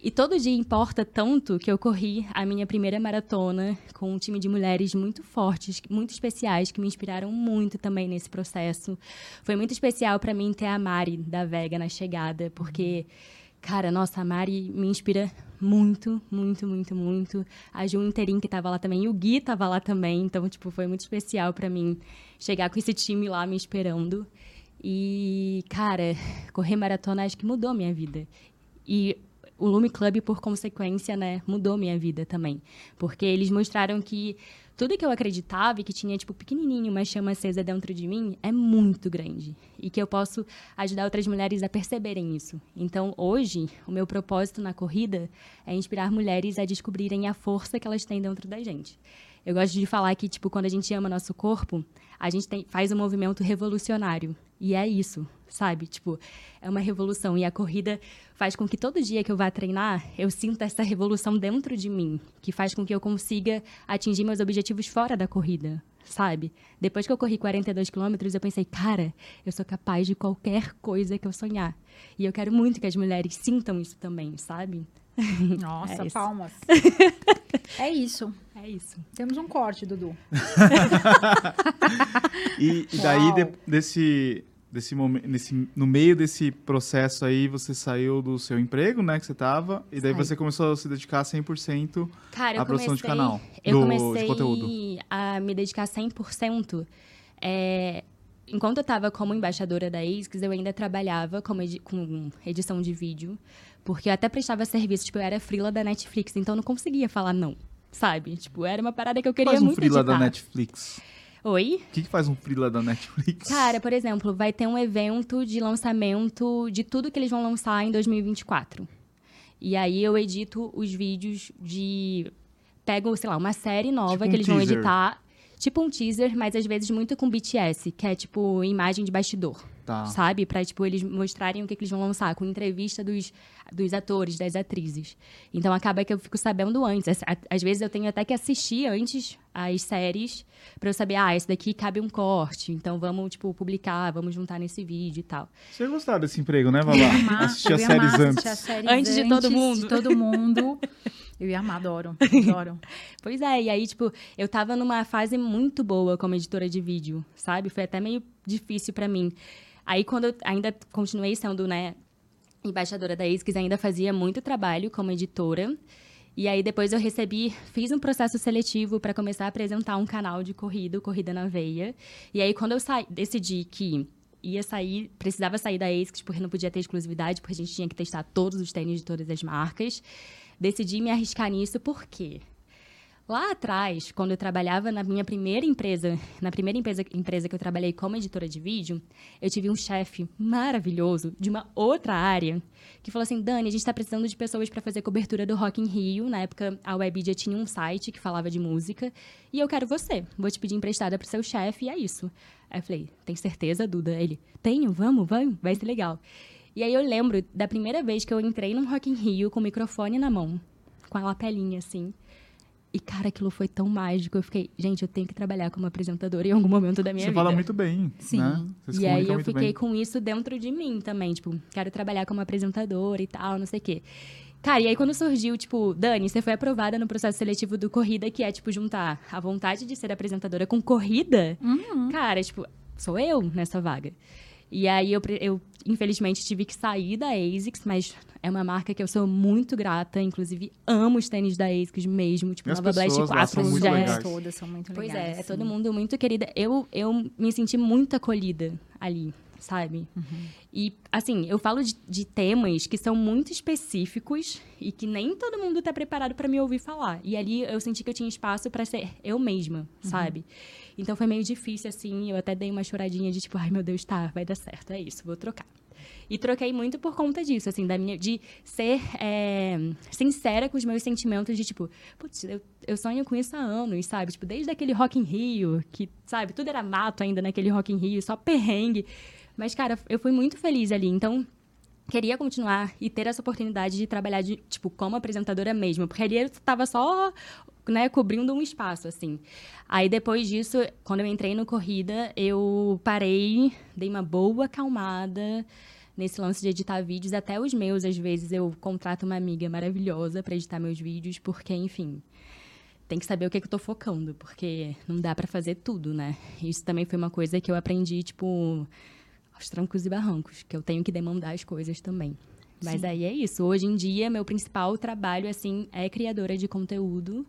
C: E todo dia importa tanto que eu corri a minha primeira maratona com um time de mulheres muito fortes, muito especiais, que me inspiraram muito também nesse processo. Foi muito especial para mim ter a Mari da Vega na chegada, porque, cara, nossa, a Mari me inspira muito, muito, muito, muito. A Ju Interim, que tava lá também, o Gui tava lá também. Então, tipo, foi muito especial para mim chegar com esse time lá me esperando. E, cara, correr maratona acho que mudou minha vida. E o Lume Club, por consequência, né, mudou minha vida também. Porque eles mostraram que tudo que eu acreditava e que tinha, tipo, pequenininho, uma chama acesa dentro de mim, é muito grande. E que eu posso ajudar outras mulheres a perceberem isso. Então, hoje, o meu propósito na corrida é inspirar mulheres a descobrirem a força que elas têm dentro da gente. Eu gosto de falar que, tipo, quando a gente ama nosso corpo, a gente tem, faz um movimento revolucionário. E é isso, sabe? Tipo, é uma revolução. E a corrida faz com que todo dia que eu vá treinar, eu sinta essa revolução dentro de mim, que faz com que eu consiga atingir meus objetivos fora da corrida, sabe? Depois que eu corri 42 quilômetros, eu pensei, cara, eu sou capaz de qualquer coisa que eu sonhar. E eu quero muito que as mulheres sintam isso também, sabe?
B: Nossa,
C: É
B: palmas. é isso.
C: É isso.
B: Temos um corte, Dudu.
A: E, e daí, de- desse, desse momento, nesse, no meio desse processo aí, você saiu do seu emprego, né, que você tava, e daí
C: Saí.
A: você começou a se dedicar 100%
C: Cara,
A: à produção de canal,
C: Eu
A: do- de
C: comecei
A: conteúdo.
C: a me dedicar 100%. É, enquanto eu estava como embaixadora da ASICS, eu ainda trabalhava como edi- com edição de vídeo, porque eu até prestava serviço, tipo, eu era frila da Netflix, então eu não conseguia falar não, sabe? Tipo, era uma parada que eu queria
A: faz um
C: muito
A: freela
C: editar.
A: da Netflix.
C: Oi?
A: O que, que faz um freela da Netflix?
C: Cara, por exemplo, vai ter um evento de lançamento de tudo que eles vão lançar em 2024. E aí eu edito os vídeos de. Pego, sei lá, uma série nova
A: Tipo um
C: que eles vão
A: teaser.
C: editar. Tipo um teaser, mas às vezes muito com BTS, que é tipo imagem de bastidor.
A: Tá.
C: Sabe? Pra, tipo, eles mostrarem o que, que eles vão lançar, com entrevista dos, dos atores, das atrizes. Então acaba que eu fico sabendo antes. Às- Às vezes eu tenho até que assistir antes as séries pra eu saber, ah, esse daqui cabe um corte, então vamos, tipo, publicar, vamos juntar nesse vídeo e tal.
A: Você ia gostar desse emprego, né,
B: amar,
A: Assistir as séries
B: amar
A: antes.
B: as séries
C: Antes de todo mundo.
B: de todo mundo. Eu ia amar, adoro. Adoro.
C: Pois é, e aí, tipo, eu tava numa fase muito boa como editora de vídeo, sabe? Foi até meio difícil pra mim. Aí, quando eu ainda continuei sendo, né, embaixadora da ASICS, ainda fazia muito trabalho como editora. E aí, depois eu recebi, fiz um processo seletivo para começar a apresentar um canal de corrida, Corrida na Veia. E aí, quando eu saí, decidi que ia sair, precisava sair da ASICS, porque não podia ter exclusividade, porque a gente tinha que testar todos os tênis de todas as marcas, decidi me arriscar nisso, por quê? Lá atrás, quando eu trabalhava na minha primeira empresa, na primeira empresa, empresa que eu trabalhei como editora de vídeo, eu tive um chefe maravilhoso de uma outra área que falou assim: Dani, a gente está precisando de pessoas para fazer cobertura do Rock in Rio. Na época, a Webidia tinha um site que falava de música e eu quero você. Vou te pedir emprestada para seu chefe e é isso. Aí eu falei: Tem certeza, Duda? Ele: Tenho, vamos, vamos, vai ser legal. E aí eu lembro da primeira vez que eu entrei num Rock in Rio com o microfone na mão, com a lapelinha assim. E, cara, aquilo foi tão mágico. Eu fiquei, gente, eu tenho que trabalhar como apresentadora em algum momento da minha
A: Você
C: vida.
A: fala muito bem,
B: Sim.
A: né? Você se
C: e aí eu fiquei
A: bem.
C: com isso dentro de mim também. Tipo, quero trabalhar como apresentadora e tal, não sei o quê. Cara, e aí quando surgiu, tipo, Dani, você foi aprovada no processo seletivo do Corrida, que é, tipo, juntar a vontade de ser apresentadora com corrida. Cara, tipo, sou eu nessa vaga. E aí eu, eu, infelizmente, tive que sair da ASICS, mas é uma marca que eu sou muito grata. Inclusive, amo os tênis da ASICS mesmo. Tipo,
A: as
C: Nova Blast
A: pessoas lá
C: 4
A: são muito
C: já
B: Todas,
C: é
B: são muito
C: Pois
B: legais.
C: é, é
B: sim.
C: todo mundo muito querida. Eu, eu me senti muito acolhida ali, sabe?
B: Uhum.
C: E, assim, eu falo de, de temas que são muito específicos e que nem todo mundo tá preparado para me ouvir falar. E ali eu senti que eu tinha espaço para ser eu mesma,
B: Uhum.
C: sabe? Então foi meio difícil, assim. Eu até dei uma choradinha de tipo, ai meu Deus, tá, vai dar certo, é isso, vou trocar. E troquei muito por conta disso, assim, da minha, de ser é, sincera com os meus sentimentos de tipo, putz, eu, eu sonho com isso há anos, sabe? Tipo, desde aquele Rock in Rio, que, sabe, tudo era mato ainda naquele Rock in Rio, só perrengue. Mas, cara, eu fui muito feliz ali, então queria continuar e ter essa oportunidade de trabalhar de, tipo, como apresentadora mesmo, porque ali eu tava só, né, cobrindo um espaço, assim. Aí, depois disso, quando eu entrei no Corrida, eu parei, dei uma boa acalmada, nesse lance de editar vídeos, até os meus, às vezes, eu contrato uma amiga maravilhosa para editar meus vídeos, porque, enfim, tem que saber o que, é que eu tô focando, porque não dá para fazer tudo, né? Isso também foi uma coisa que eu aprendi, tipo, aos trancos e barrancos, que eu tenho que demandar as coisas também. Mas Sim. aí é isso. Hoje em dia, meu principal trabalho, assim, é criadora de conteúdo.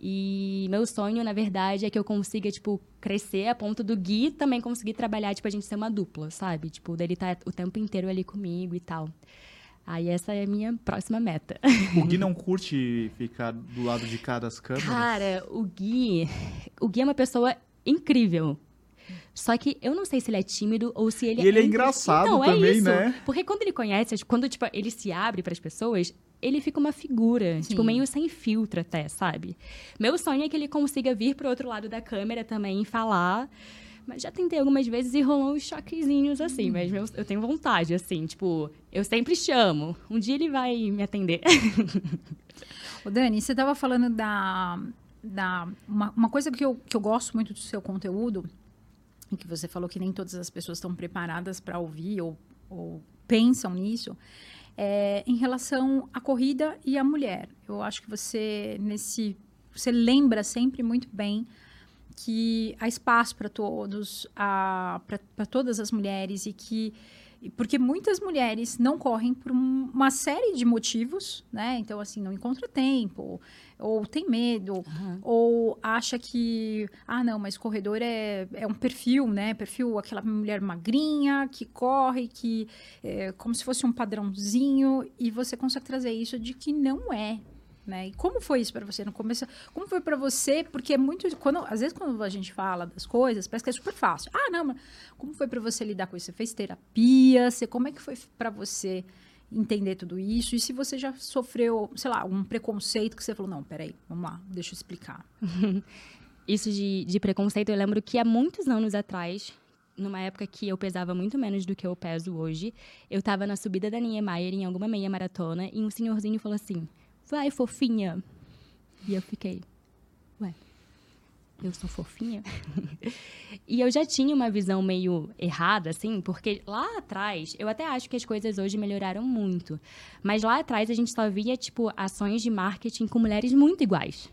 C: E meu sonho, na verdade, é que eu consiga, tipo, crescer a ponto do Gui também conseguir trabalhar, tipo, a gente ser uma dupla, sabe? Tipo, dele estar tá o tempo inteiro ali comigo e tal. Aí essa é a minha próxima meta.
A: O Gui não curte ficar do lado de cá das câmeras?
C: Cara, o Gui... O Gui é uma pessoa incrível. Só que eu não sei se ele é tímido ou se ele
A: e é. ele é engraçado então, é também, é isso. né?
C: Porque quando ele conhece, quando tipo, ele se abre para as pessoas, ele fica uma figura, Sim. tipo, meio sem filtro até, sabe? Meu sonho é que ele consiga vir pro outro lado da câmera também e falar. Mas já tentei algumas vezes e rolou uns choquezinhos assim, hum. mas meu, eu tenho vontade, assim, tipo, eu sempre chamo. Um dia ele vai me atender.
B: Ô, Dani, você tava falando da. da uma, uma coisa que eu, que eu gosto muito do seu conteúdo e que você falou que nem todas as pessoas estão preparadas para ouvir ou, ou, pensam nisso, é, em relação à corrida e à mulher. Eu acho que você, nesse. Você lembra sempre muito bem que há espaço para todos, para todas as mulheres e que porque muitas mulheres não correm por uma série de motivos, né? Então, assim, não encontra tempo, ou tem medo, uhum. ou acha que, ah, não, mas corredor é, é um perfil, né? Perfil, aquela mulher magrinha, que corre, que é como se fosse um padrãozinho, e você consegue trazer isso de que não é, né? E como foi isso para você no começo? Como foi para você? Porque é muito quando às vezes quando a gente fala das coisas, parece que é super fácil. Ah, não, mas como foi para você lidar com isso? Você fez terapia? Você como é que foi para você entender tudo isso? E se você já sofreu, sei lá, um preconceito que você falou, não, peraí, vamos lá, deixa eu explicar.
C: isso de, de preconceito, eu lembro que há muitos anos atrás, numa época que eu pesava muito menos do que eu peso hoje, eu estava na subida da Niemeyer em alguma meia maratona e um senhorzinho falou assim: vai, fofinha. E eu fiquei, ué, eu sou fofinha? e eu já tinha uma visão meio errada, assim, porque lá atrás, eu até acho que as coisas hoje melhoraram muito. Mas lá atrás a gente só via, tipo, ações de marketing com mulheres muito iguais.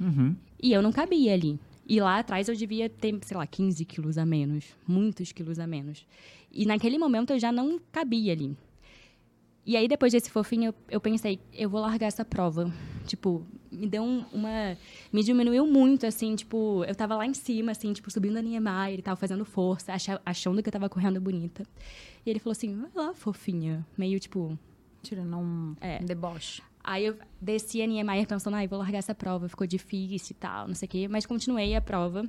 A: Uhum.
C: E eu não cabia ali. E lá atrás eu devia ter, sei lá, 15 quilos a menos. Muitos quilos a menos. E naquele momento eu já não cabia ali. E aí, depois desse fofinho, eu, eu, pensei, eu vou largar essa prova. Tipo, me deu um, uma... Me diminuiu muito, assim, tipo... Eu tava lá em cima, assim, tipo, subindo a Niemeyer e tal, fazendo força, achando que eu tava correndo bonita. E ele falou assim, vai lá, fofinha. Meio, tipo...
B: Tirando um é. deboche.
C: Aí eu desci a Niemeyer pensando, ai, ah, vou largar essa prova, ficou difícil e tal, não sei o quê. Mas continuei a prova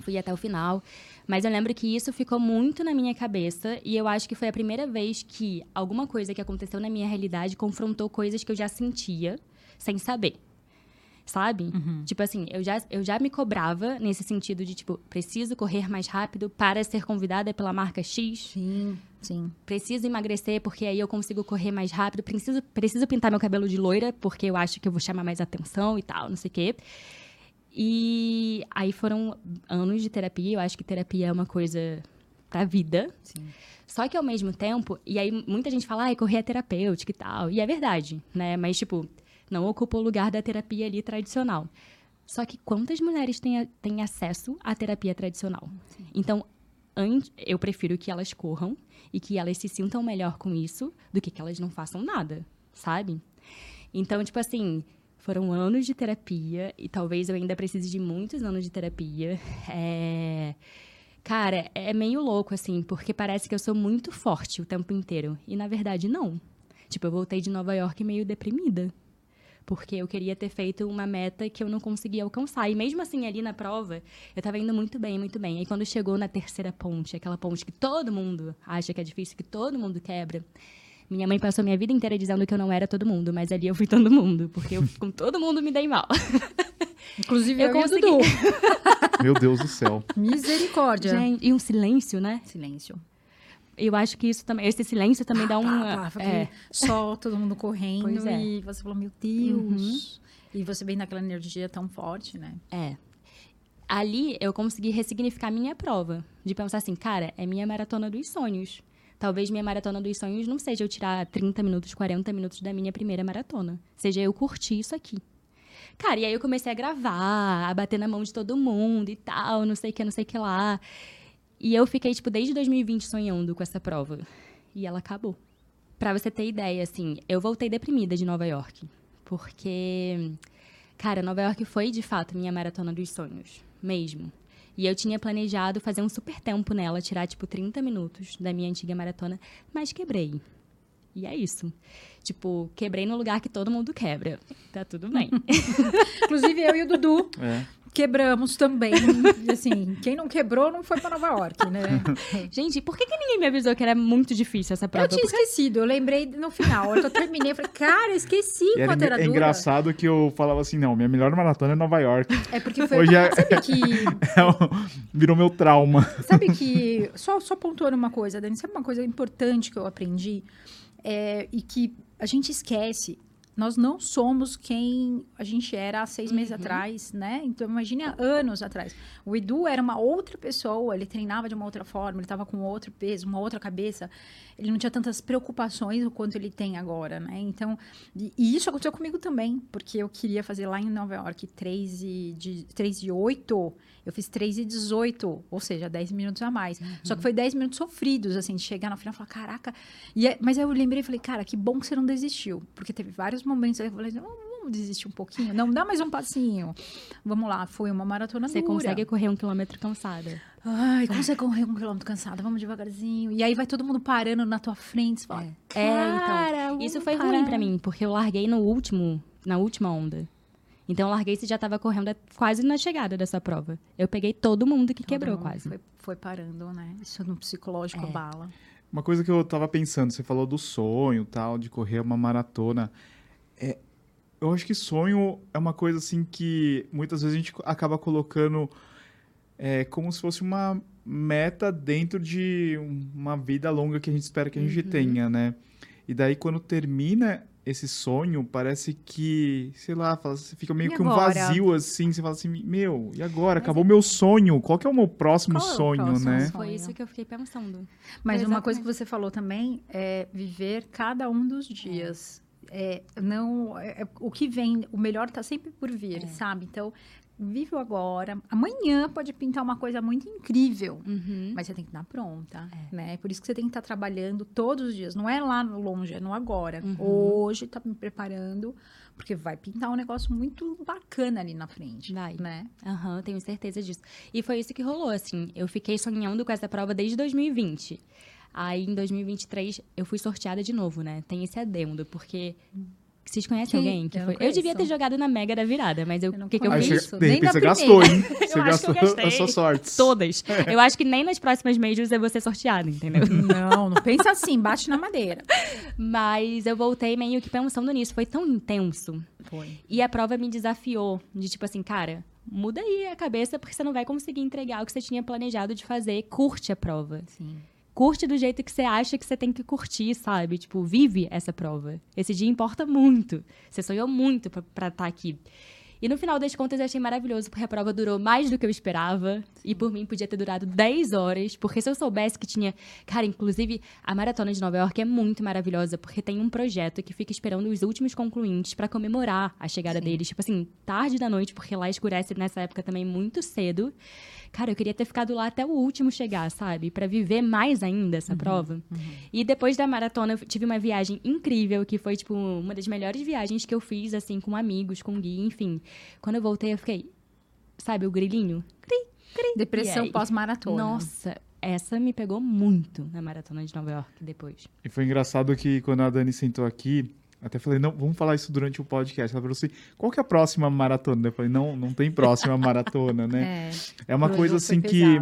C: fui até o final. Mas eu lembro que isso ficou muito na minha cabeça e eu acho que foi a primeira vez que alguma coisa que aconteceu na minha realidade confrontou coisas que eu já sentia sem saber. Sabe? Uhum. Tipo assim, eu já, eu já me cobrava nesse sentido de, tipo, preciso correr mais rápido para ser convidada pela marca
B: X. Sim, sim.
C: Preciso emagrecer porque aí eu consigo correr mais rápido. Preciso, preciso pintar meu cabelo de loira porque eu acho que eu vou chamar mais atenção e tal, não sei o quê. E aí foram anos de terapia. Eu acho que terapia é uma coisa pra vida.
B: Sim.
C: Só que ao mesmo tempo, e aí muita gente fala, ah, correr é terapêutica e tal. E é verdade, né? Mas, tipo, não ocupa o lugar da terapia ali tradicional. Só que quantas mulheres têm, têm acesso à terapia tradicional? Sim. Então, eu prefiro que elas corram e que elas se sintam melhor com isso do que que elas não façam nada, sabe? Então, tipo assim, foram anos de terapia e talvez eu ainda precise de muitos anos de terapia. É... Cara, é meio louco, assim, porque parece que eu sou muito forte o tempo inteiro. E na verdade, não. Tipo, eu voltei de Nova York meio deprimida. Porque eu queria ter feito uma meta que eu não conseguia alcançar. E mesmo assim, ali na prova, eu tava indo muito bem, muito bem. E quando chegou na terceira ponte, aquela ponte que todo mundo acha que é difícil, que todo mundo quebra, minha mãe passou minha vida inteira dizendo que eu não era todo mundo, mas ali eu fui todo mundo, porque eu com todo mundo me dei mal.
B: Inclusive eu, eu consegui. Dudu.
A: Meu Deus do céu.
B: Misericórdia.
C: Gente, e um silêncio, né?
B: Silêncio.
C: Eu acho que isso também, esse silêncio também ah, dá um.
B: Tá, tá, é. Só todo mundo correndo é. e você falou, meu Deus. Uhum. E você vem naquela energia tão forte, né?
C: É. Ali eu consegui ressignificar minha prova. De pensar assim, cara, é minha maratona dos sonhos. Talvez minha maratona dos sonhos não seja eu tirar 30 minutos, 40 minutos da minha primeira maratona. Seja eu curtir isso aqui. Cara, e aí eu comecei a gravar, a bater na mão de todo mundo e tal, não sei o que, não sei o que lá. E eu fiquei, tipo, desde 2020 sonhando com essa prova. E ela acabou. Pra você ter ideia, assim, eu voltei deprimida de Nova York. Porque, cara, Nova York foi, de fato, minha maratona dos sonhos. Mesmo. E eu tinha planejado fazer um super tempo nela, tirar, tipo, 30 minutos da minha antiga maratona, mas quebrei. E é isso. Tipo, quebrei no lugar que todo mundo quebra. Tá tudo bem.
B: Inclusive eu e o Dudu
A: É.
B: quebramos também. assim, quem não quebrou não foi pra Nova York, né?
C: Gente, por que, que ninguém me avisou que era muito difícil essa prova?
B: Eu tinha esquecido, eu lembrei no final. Eu terminei, eu falei, cara, eu esqueci
A: E era
B: quanto era
A: é engraçado que eu falava assim, não, minha melhor maratona é Nova York.
B: É porque foi.
A: Hoje é-
B: Sabe que.
A: É um- Virou meu trauma.
B: Sabe que. Só, só pontuando uma coisa, Dani, sabe uma coisa importante que eu aprendi? É, e que a gente esquece. Nós não somos quem a gente era há seis meses atrás, né? Então, imagine há anos atrás. O Edu era uma outra pessoa, ele treinava de uma outra forma, ele estava com outro peso, uma outra cabeça. Ele não tinha tantas preocupações o quanto ele tem agora, né? Então, e, e isso aconteceu comigo também, porque eu queria fazer lá em Nova York 3 e, de, 3 e 8, eu fiz 3 e 18, ou seja, 10 minutos a mais. Só que foi 10 minutos sofridos, assim, de chegar no final e falar, caraca. E é- mas aí eu lembrei e falei, cara, que bom que você não desistiu. Porque teve vários momentos aí eu falei, "Vamos- vamos desistir um pouquinho. Não, dá mais um passinho. Vamos lá, foi uma maratona
C: Você
B: dura.
C: consegue correr um quilômetro cansada.
B: Ai, como você correr um quilômetro cansada? Vamos devagarzinho. E aí vai todo mundo parando na tua frente. Você fala,
C: É,
B: cara,
C: então. Isso foi
B: parar.
C: ruim pra mim, porque eu larguei no último, na última onda. Então eu larguei e já tava correndo quase na chegada dessa prova. Eu peguei todo mundo que
B: Todo
C: quebrou
B: mundo
C: quase.
B: Foi, foi parando, né? Isso no psicológico
C: É.
B: bala.
A: Uma coisa que eu tava pensando, você falou do sonho, tal, de correr uma maratona. É, eu acho que sonho é uma coisa assim que muitas vezes a gente acaba colocando é, como se fosse uma meta dentro de um- uma vida longa que a gente espera que a gente tenha, né? E daí quando termina esse sonho, parece que, sei lá, fala- fica meio
B: E
A: que um vazio assim, você fala assim, meu, e agora? Acabou meu sonho. Qual que é o meu próximo
B: Qual é o
A: sonho,
B: próximo
A: né?
B: sonho?
C: Foi isso que eu fiquei pensando.
B: Mas uma coisa que você falou também é viver cada um dos dias. É, não, é- é- o que vem, o melhor tá sempre por vir,
C: É.
B: sabe? Então, vive o agora. Amanhã pode pintar uma coisa muito incrível.
C: Uhum.
B: Mas você tem que estar pronta,
C: É.
B: né? Por isso que você tem que estar trabalhando todos os dias. Não é lá longe, é no agora.
C: Uhum.
B: Hoje tá me preparando, porque vai pintar um negócio muito bacana ali na frente,
C: Vai.
B: né?
C: Aham, tenho certeza disso. E foi isso que rolou, assim. Eu fiquei sonhando com essa prova desde 2020. Aí, em 2023, eu fui sorteada de novo, né? Tem esse adendo, porque... Vocês conhecem alguém que
B: Eu
C: foi? Eu devia ter jogado na Mega da virada, mas eu-
B: Eu
C: que, que eu
A: Aí
C: fiz?
A: de repente você gastou, hein? Você gastou
C: gastei.
A: as suas sortes.
C: Todas. Eu acho que nem nas próximas majors eu vou ser sorteada, entendeu?
B: Não, não pensa assim, bate na madeira.
C: Mas eu voltei meio que pensando nisso. Foi tão intenso.
B: Foi.
C: E a prova me desafiou. De tipo assim, cara, muda aí a cabeça porque você não vai conseguir entregar o que você tinha planejado de fazer. Curte a prova.
B: Sim.
C: Curte do jeito que você acha que você tem que curtir, sabe? Tipo, vive essa prova. Esse dia importa muito. Você sonhou muito pra- pra estar aqui. E no final das contas eu achei maravilhoso, porque a prova durou mais do que eu esperava. E por mim podia ter durado 10 horas. Porque se eu soubesse que tinha. Cara, inclusive, a maratona de Nova York é muito maravilhosa, porque tem um projeto que fica esperando os últimos concluintes pra comemorar a chegada deles. Tipo assim, tarde da noite, porque lá escurece nessa época também muito cedo. Cara, eu queria ter ficado lá até o último chegar, sabe? Pra viver mais ainda essa prova. E depois da maratona, eu tive uma viagem incrível, que foi, tipo, uma das melhores viagens que eu fiz, assim, com amigos, com guia, enfim. Quando eu voltei, eu fiquei, sabe, o grilinho? Cri, cri.
B: Depressão pós-maratona.
C: Nossa, essa me pegou muito na maratona de Nova York depois.
A: E foi engraçado que quando a Dani sentou aqui, até falei, não, vamos falar isso durante o podcast. Ela falou assim, qual que é a próxima maratona? Eu falei, não, não tem próxima maratona, né?
B: É,
A: É uma coisa assim que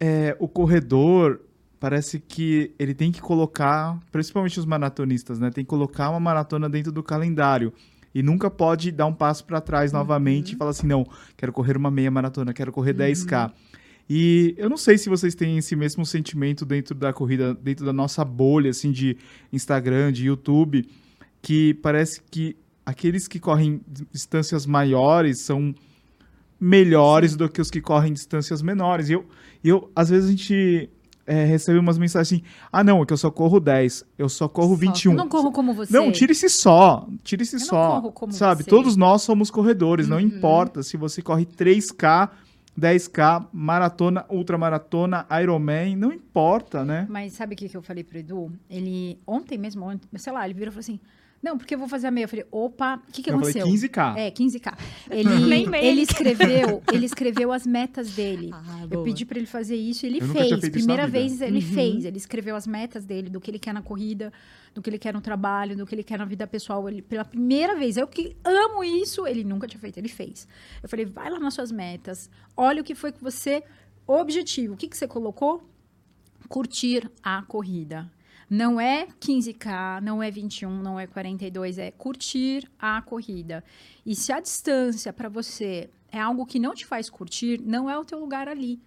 A: é, o corredor parece que ele tem que colocar, principalmente os maratonistas, né? Tem que colocar uma maratona dentro do calendário. E nunca pode dar um passo para trás novamente e falar assim, não, quero correr uma meia maratona, quero correr 10K. E eu não sei se vocês têm esse mesmo sentimento dentro da corrida, dentro da nossa bolha, assim, de Instagram, de YouTube, que parece que aqueles que correm distâncias maiores são melhores do que os que correm distâncias menores. E eu, eu às vezes a gente é, recebo umas mensagens assim: ah, não, é que eu só corro 10, eu só corro
B: Só.
A: 21.
B: Eu não corro como você.
A: Não, tire-se só. Tire-se
B: Eu não
A: só.
B: corro como
A: Sabe?
B: você.
A: Todos nós somos corredores. Não
B: Uhum.
A: importa se você corre 3K, 10K, maratona, ultramaratona, Ironman. Não importa, né?
B: Mas sabe o que, que eu falei pro Edu? Ele, ontem mesmo, ontem, sei lá, ele virou e falou assim: Não, porque eu vou fazer a meia. Eu falei: opa, o que, que
A: eu
B: aconteceu?
A: falei 15K.
B: É, 15K. Ele, ele escreveu, ele escreveu as metas dele.
C: Ah,
B: Eu pedi pra ele fazer isso e ele
A: Eu nunca tinha
B: fez.
A: feito isso na
B: Primeira
A: vida.
B: vez ele
C: Uhum.
B: fez. Ele escreveu as metas dele, do que ele quer na corrida, do que ele quer no trabalho, do que ele quer na vida pessoal. Ele, pela primeira vez, eu que amo isso, ele nunca tinha feito, ele fez. Eu falei, vai lá nas suas metas, olha o que foi que você. Objetivo, o que, que você colocou? Curtir a corrida. Não é 15K, não é 21, não é 42, é curtir a corrida. E se a distância para você é algo que não te faz curtir, não é o teu lugar ali.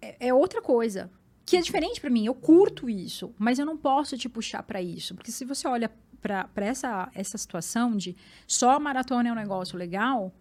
B: É, é outra coisa. Que é diferente para mim. Eu curto isso, mas eu não posso te puxar para isso. Porque se você olha para essa, essa situação de só a maratona é um negócio legal,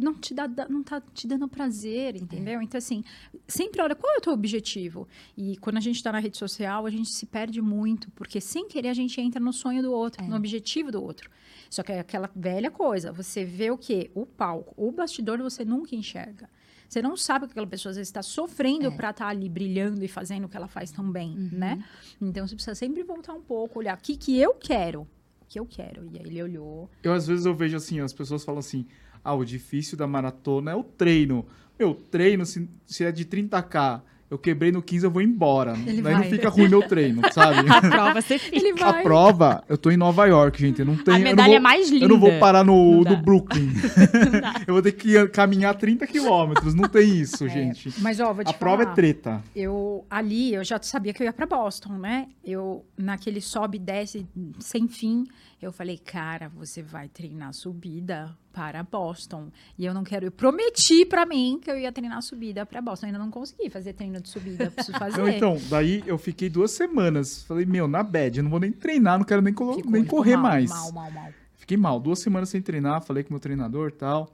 B: não te dá, não tá te dando prazer, entendeu? Então, assim, sempre olha qual é o teu objetivo. E quando a gente tá na rede social, a gente se perde muito, porque sem querer a gente entra no sonho do outro,
C: É.
B: no objetivo do outro. Só que é aquela velha coisa, você vê o quê? O palco. O bastidor você nunca enxerga. Você não sabe que aquela pessoa às vezes está sofrendo
C: É.
B: pra estar ali brilhando e fazendo o que ela faz tão bem,
C: Uhum.
B: né? Então você precisa sempre voltar um pouco, olhar o que, que eu quero. O que eu quero. E aí ele olhou.
A: Eu, às vezes, eu vejo assim, as pessoas falam assim, ah, o difícil da maratona é o treino. Meu, treino, se, se é de 30K, eu quebrei no 15, eu vou embora.
B: Ele
A: Daí não
B: vai.
A: fica ruim meu treino, sabe?
C: A prova você fica.
B: Ele
A: A prova, eu tô em Nova York, gente. Eu não tenho.
C: A
A: eu não
C: medalha
A: vou-
C: mais linda.
A: Eu não vou parar no
C: Não dá.
A: Brooklyn. eu vou ter que caminhar 30 quilômetros. Não tem isso,
B: É,
A: gente.
B: Mas, ó, vou te
A: A prova
B: falar.
A: é treta.
B: Eu ali, eu já sabia que eu ia para Boston, né? Eu naquele sobe e desce sem fim, eu falei, cara, você vai treinar subida para Boston. E eu não quero, eu prometi para mim que eu ia treinar subida para Boston. Ainda não consegui fazer treino de subida, eu preciso fazer.
A: Não, então, daí eu fiquei duas semanas. Falei, meu, na bad, eu não vou nem treinar, não quero nem, colo- nem correr
B: mal,
A: mais.
B: Mal, mal, mal.
A: Fiquei mal, duas semanas sem treinar, falei com o meu treinador e tal.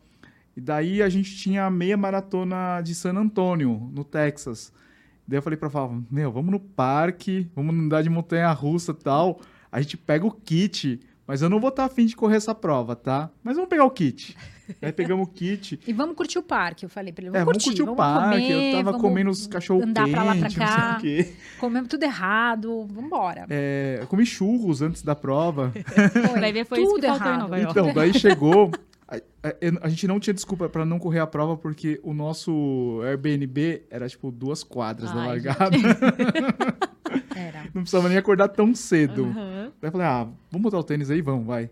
A: E daí a gente tinha a meia maratona de San Antônio, no Texas. Daí eu falei pra Fala, meu, vamos no parque, vamos andar de montanha-russa e tal. A gente pega o kit, mas eu não vou estar afim de correr essa prova, tá? Mas vamos pegar o kit. Aí pegamos o kit.
B: E vamos curtir o parque, eu falei pra ele.
A: É,
B: Vamos
A: vamos curtir o
B: vamos
A: parque.
B: comer,
A: eu tava comendo os cachorro
B: andar
A: quente,
B: pra lá, pra
A: não sei
B: cá.
A: o quê.
B: Comemos tudo errado, vambora.
A: É, eu comi churros antes da prova.
B: Foi
C: Vai ver, foi isso
B: tudo
C: que faltou em
B: errado.
C: Nova York.
A: Então, daí chegou. A, a- a gente não tinha desculpa pra não correr a prova porque o nosso Airbnb era tipo duas quadras da
C: Ai,
A: largada.
B: Era.
A: Não precisava nem acordar tão cedo.
C: Aham.
A: Daí eu falei, ah, vamos botar o tênis aí? Vamos, vai.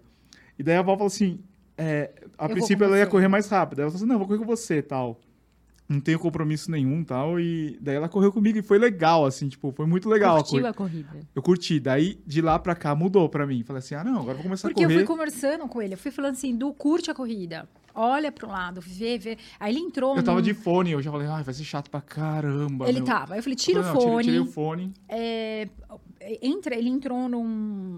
A: E daí a avó falou assim: é, a
B: vou
A: princípio ela ia correr mais rápido. Aí ela falou assim: não, vou correr com você tal. Não tenho compromisso nenhum tal. E daí ela correu comigo e foi legal, assim, tipo, foi muito legal a
C: Curtiu
A: corrida.
C: a corrida.
A: Eu curti. Daí de lá pra cá mudou pra mim. Falei assim: ah, não, agora eu vou começar
B: Porque
A: a
B: eu
A: correr.
B: fui conversando com ele, eu fui falando assim, Du, curte a corrida. Olha pro lado, vê, vê. Aí ele entrou.
A: Eu tava
B: num-
A: de fone, eu já falei, ai, vai ser chato pra caramba.
B: Ele
A: meu.
B: tava. Aí eu falei, tira o
A: não, tirei-
B: fone.
A: Tirei o fone.
B: é, entra, ele entrou num,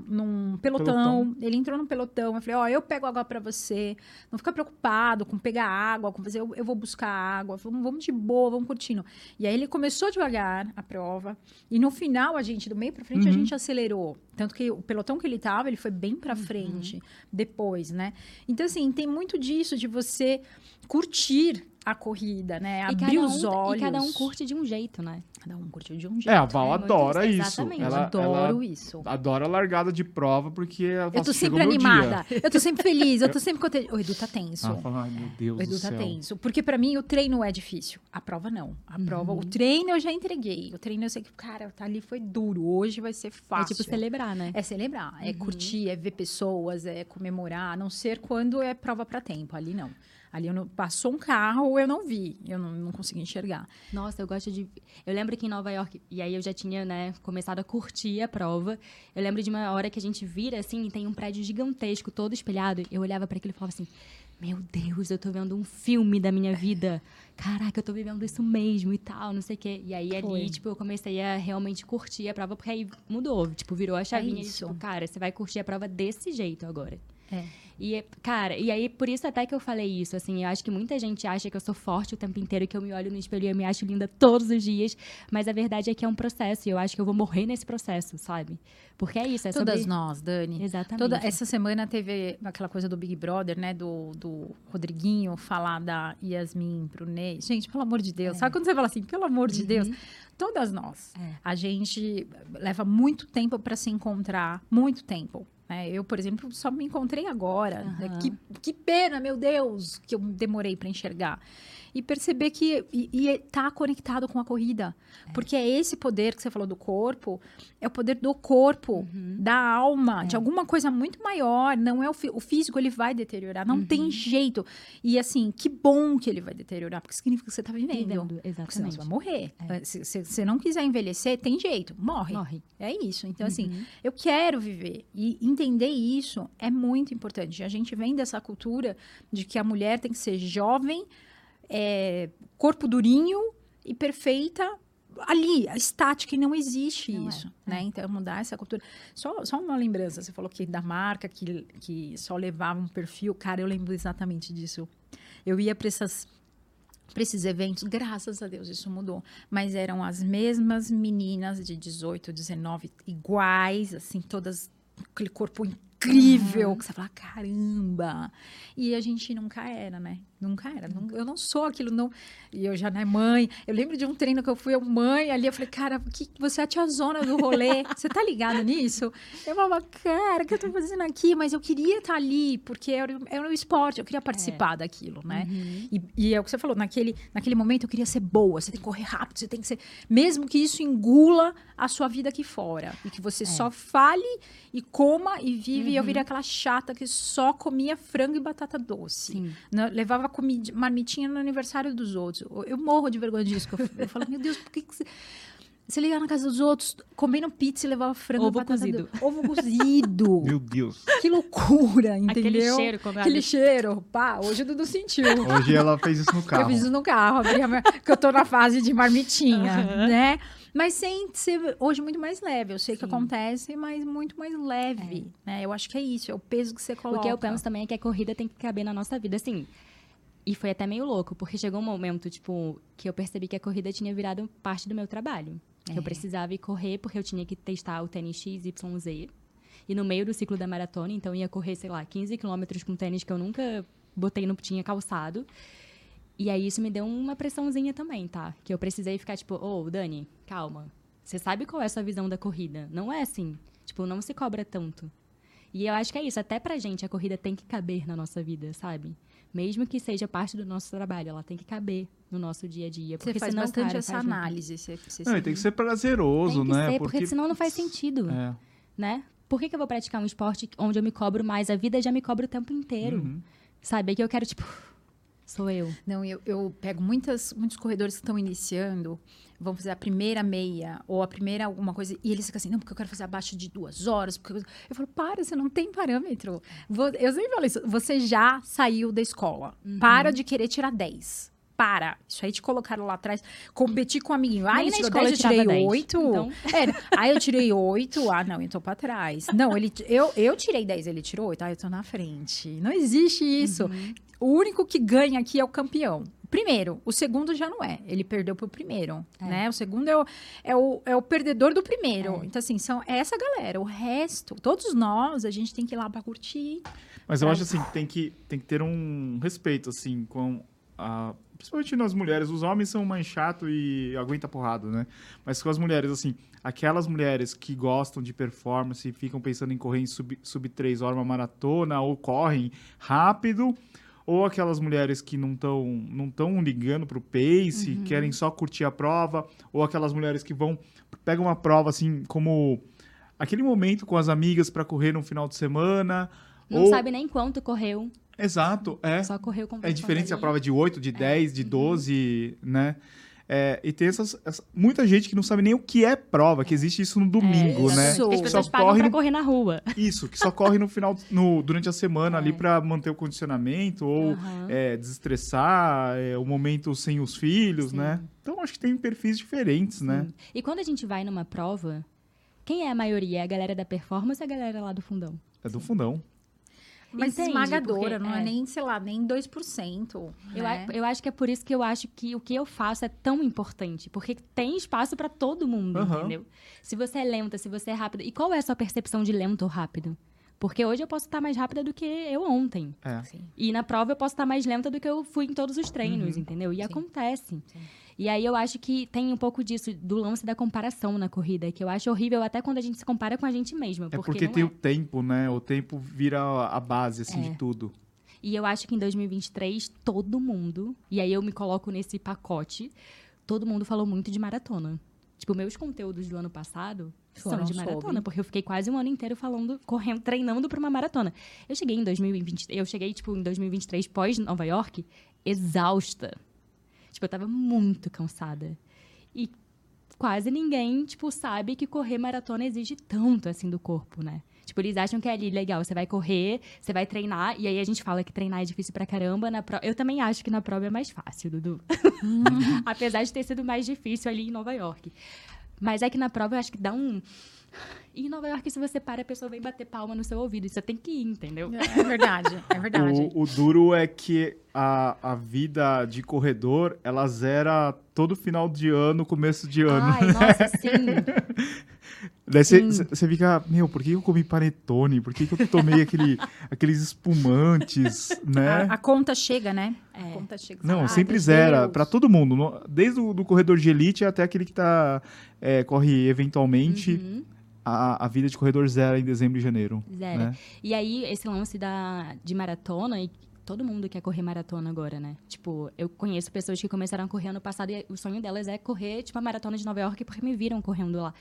B: num pelotão,
A: Pelotão.
B: Ele entrou num pelotão. Eu falei, ó, eu pego água pra você. Não fica preocupado com pegar água, com fazer. Eu, eu vou buscar água. Vamos, vamos de boa, vamos curtindo. E aí ele começou devagar a prova. E no final, a gente, do meio pra frente, a
A: Uhum.
B: gente acelerou. Tanto que o pelotão que ele tava, ele foi bem pra frente depois, né? Então, assim, tem muito disso de você curtir a corrida, né?
C: E
B: Abrir
C: cada um-
B: os olhos.
C: E cada um curte de um jeito, né?
B: Cada um curtiu de um jeito.
A: É, a Val
C: É muito
A: adora
C: isso,
A: isso.
C: exatamente.
A: Ela,
B: adoro
A: ela
B: isso.
A: adora a largada de prova porque ela
B: Eu tô
A: assim, "Chegou
B: sempre
A: meu dia."
B: animada. Eu tô sempre feliz. Eu tô sempre contente. O Edu tá tenso.
A: Ela fala, ai meu Deus
B: o Edu
A: do
B: tá
A: céu.
B: tenso. Porque pra mim o treino é difícil. A prova não. A prova, o treino eu já entreguei. O treino eu sei que, cara, tá ali foi duro. Hoje vai ser fácil.
C: É tipo celebrar, né?
B: É celebrar, é curtir, é ver pessoas, é comemorar, a não ser quando é prova pra tempo. Ali não. Ali eu não, passou um carro, eu não vi, eu não, não consegui enxergar.
C: Nossa, eu gosto de. Eu lembro que em Nova York, e aí eu já tinha, né, começado a curtir a prova. Eu lembro de uma hora que a gente vira assim e tem um prédio gigantesco, todo espelhado. Eu olhava para aquilo e falava assim: Meu Deus, eu tô vendo um filme da minha vida. Caraca, eu tô vivendo isso mesmo e tal, não sei o quê. E aí
B: Foi.
C: ali, tipo, eu comecei a realmente curtir a prova, porque aí mudou. Tipo, virou a chavinha e,
B: isso.
C: tipo, cara, você vai curtir a prova desse jeito agora.
B: É.
C: E, cara, e aí por isso até que eu falei isso, assim, eu acho que muita gente acha que eu sou forte o tempo inteiro, que eu me olho no espelho e eu me acho linda todos os dias, mas a verdade é que é um processo e eu acho que eu vou morrer nesse processo, sabe? Porque é isso, é
B: Todas
C: sobre...
B: nós, Dani.
C: Exatamente.
B: Toda, essa semana teve aquela coisa do Big Brother, né? Do, do Rodriguinho falar da Yasmin pro Ney. Gente, pelo amor de Deus. Sabe quando você fala assim, pelo amor de Deus? Todas nós.
C: É.
B: A gente leva muito tempo para se encontrar, muito tempo. Né? Eu, por exemplo, só me encontrei agora. né?
C: Aham.
B: Que, que pena, meu Deus, que eu demorei para enxergar. E perceber que e, e tá conectado com a corrida. Porque é esse poder que você falou do corpo, é o poder do corpo,
C: Uhum.
B: da alma,
C: É.
B: de alguma coisa muito maior. Não é o, o físico, ele vai deteriorar. Não
C: Uhum.
B: tem jeito. E assim, que bom que ele vai deteriorar, porque significa que você tá vivendo.
C: Vivendo,
B: Porque senão
C: exatamente.
B: você vai morrer. Se se você não quiser envelhecer, tem jeito, morre.
C: Morre.
B: É isso. Então, assim,
C: Uhum.
B: eu quero viver. E entender isso é muito importante. A gente vem dessa cultura de que a mulher tem que ser jovem, é, corpo durinho e perfeita ali, a estática, e não existe
C: Não é,
B: isso, né? Então, mudar essa cultura. Só, só uma lembrança, você falou que da marca que, que só levava um perfil. Cara, eu lembro exatamente disso. Eu ia para essas para esses eventos, graças a Deus isso mudou, mas eram as mesmas meninas de 18, 19 iguais, assim, todas aquele corpo incrível, que você fala, caramba. E a gente nunca era, né? Nunca era. Eu não sou aquilo, não. E eu já não é mãe. Eu lembro de um treino que eu fui eu mãe ali, eu falei, cara, que você é a tiazona do rolê. Você tá ligado nisso? Eu falava, cara, o que eu tô fazendo aqui? Mas eu queria estar ali, porque era, era o esporte, eu queria participar daquilo, né? E, e é o que você falou, naquele, naquele momento eu queria ser boa, você tem que correr rápido, você tem que ser. Mesmo que isso engula a sua vida aqui fora. E que você só fale e coma e vive. E eu virei aquela chata que só comia frango e batata doce.
C: Sim.
B: Né? Levava comida, marmitinha no aniversário dos outros. Eu- Eu morro de vergonha disso. que Eu, eu falo, meu Deus, por que, que você. Você ligar na casa dos outros, comendo pizza e levava frango
C: Ovo
B: e batata
C: cozido.
B: doce. Ovo cozido.
A: Meu Deus.
B: que loucura, entendeu?
C: Aquele cheiro quando
B: Aquele
C: abre.
B: cheiro. Pá, hoje o Dudu sentiu.
A: Hoje ela fez isso no
B: Eu
A: carro.
B: fiz isso no carro, minha- que eu tô na fase de marmitinha, né? Mas sem ser hoje muito mais leve. Eu sei que
C: Sim.
B: acontece, mas muito mais leve, né? Eu acho que é isso, é o peso que você coloca.
C: O que eu penso também é que a corrida tem que caber na nossa vida, assim. E foi até meio louco, porque chegou um momento, tipo, que eu percebi que a corrida tinha virado parte do meu trabalho. Que
B: É.
C: eu precisava ir correr porque eu tinha que testar o tênis XYZ. E no meio do ciclo da maratona, então ia correr, sei lá, 15 quilômetros com tênis que eu nunca botei, não tinha calçado. E aí isso me deu uma pressãozinha também, tá? Que eu precisei ficar tipo, ô, Dani, calma. Você sabe qual é a sua visão da corrida? Não é assim. Tipo, não se cobra tanto. E eu acho que é isso. Até pra gente, a corrida tem que caber na nossa vida, sabe? Mesmo que seja parte do nosso trabalho, ela tem que caber no nosso dia a dia.
B: Você
C: Porque
B: faz
C: senão,
B: bastante
C: cara,
B: essa
C: faz
B: análise. Você, você
A: Não, e tem que ser prazeroso,
C: Tem que
A: né?
C: ser, porque, senão não faz sentido,
A: É.
C: né? Por que, que eu vou praticar um esporte onde eu me cobro mais? A vida já me cobra o tempo inteiro.
A: Uhum.
C: Sabe? É que eu quero, tipo, sou eu.
B: Não, eu, eu pego muitas, muitos corredores que estão iniciando, vão fazer a primeira meia ou a primeira alguma coisa, e eles ficam assim, não, porque eu quero fazer abaixo de duas horas. Porque eu... eu falo, para, você não tem parâmetro. Eu sempre falo isso, você já saiu da escola. Para de querer tirar 10. Para. Isso aí te colocaram lá atrás. Competir com um amiguinho. Ah, ele
C: na
B: tirou
C: escola
B: 10, eu tirei
C: 10.
B: 8.
C: Então-
B: É, aí eu tirei 8. Ah, não, eu tô pra trás. Não, ele, eu, eu tirei 10, ele tirou 8. Ah, eu tô na frente. Não existe isso.
C: Uhum.
B: O único que ganha aqui é o campeão. Primeiro, o segundo já não é. Ele perdeu pro primeiro,
C: É.
B: né? O segundo é o, é o, é o perdedor do primeiro.
C: É.
B: Então, assim, são é essa galera. O resto, todos nós, a gente tem que ir lá pra curtir.
A: Mas eu
B: É.
A: acho assim, que tem que, tem que ter um respeito, assim, com a. Principalmente nas mulheres. Os homens são mais chato e aguenta porrada, né? Mas com as mulheres, assim, aquelas mulheres que gostam de performance e ficam pensando em correr em sub, sub 3 horas uma maratona ou correm rápido. Ou aquelas mulheres que não estão não tão ligando pro pace, querem só curtir a prova. Ou aquelas mulheres que vão. Pegam uma prova, assim, como aquele momento com as amigas para correr no final de semana.
C: Não
A: ou...
C: sabe nem quanto correu,
A: Exato, é.
C: só correu com
A: É diferente se a prova é de 8, de 10, de 12, né? É, e tem essas, essa- muita gente que não sabe nem o que é prova, que existe isso no domingo,
B: É,
A: né?
B: isso.
C: As
A: Que
C: pessoas
A: só
C: pagam
A: corre
C: pra
A: no,
C: correr na rua.
A: isso, que só corre no final, no, durante a semana
C: É.
A: ali pra manter o condicionamento ou é, desestressar, é, o momento sem os filhos,
C: Sim.
A: né? Então acho que tem perfis diferentes, né?
C: Sim. E quando a gente vai numa prova, quem é a maioria? É a galera da performance ou é a galera lá do fundão?
A: É do fundão.
B: Mas
C: Entende?
B: esmagadora,
C: Porque,
B: não é.
C: é.
B: nem, sei lá, nem 2%.
C: Eu,
B: né?
C: a- eu acho que é por isso que eu acho que o que eu faço é tão importante. Porque tem espaço pra todo mundo,
A: Aham.
C: entendeu? Se você é lenta, se você é rápida. E qual é a sua percepção de lento ou rápido? Porque hoje eu posso estar mais rápida do que eu ontem.
A: É.
B: Sim.
C: E na prova eu posso estar mais lenta do que eu fui em todos os treinos,
A: Uhum.
C: entendeu? E
B: Sim.
C: acontece.
B: Sim.
C: E aí eu acho que tem um pouco disso, do lance da comparação na corrida, que eu acho horrível até quando a gente se compara com a gente mesma.
A: É
C: Porque,
A: tem
C: é.
A: o tempo, né? O tempo vira a base, assim,
C: É.
A: de tudo.
C: E eu acho que em 2023, todo mundo, e aí eu me coloco nesse pacote, todo mundo falou muito de maratona. Tipo, meus conteúdos do ano passado
B: Foram
C: são de maratona,
B: sobre.
C: porque eu fiquei quase um ano inteiro falando, correndo, treinando pra uma maratona. Eu cheguei em 2020, eu cheguei, tipo, em 2023, pós Nova York, exausta. Tipo, eu tava muito cansada. E quase ninguém, tipo, sabe que correr maratona exige tanto, assim, do corpo, né? Tipo, eles acham que é ali legal, você vai correr, você vai treinar, e aí a gente fala que treinar é difícil pra caramba. Na pro... Eu também acho que na prova é mais fácil, Dudu. Apesar de ter sido mais difícil ali em Nova York. Mas é que na prova eu acho que dá um. E em Nova York, se você para, a pessoa vem bater palma no seu ouvido. E você tem que ir, entendeu?
B: É verdade, é verdade.
A: O, o duro é que a, a vida de corredor, ela zera todo final de ano, começo de ano.
C: Ai, nossa, sim.
A: Daí você fica, meu, por que eu comi panetone? Por que, que eu tomei aquele, aqueles espumantes, né?
B: A, a conta chega, né? A
C: É.
B: conta chega.
A: Não,
B: Ai,
A: sempre zera, pra todo mundo. no- Desde o do corredor de elite até aquele que tá, é, corre eventualmente.
C: Uhum.
A: A, a vida de corredor zera em dezembro e janeiro.
C: Zera.
A: né?
C: E aí, esse lance da, de maratona, e todo mundo quer correr maratona agora, né? Tipo, eu conheço pessoas que começaram a correr ano passado e o sonho delas é correr, tipo, a maratona de Nova York porque me viram correndo lá.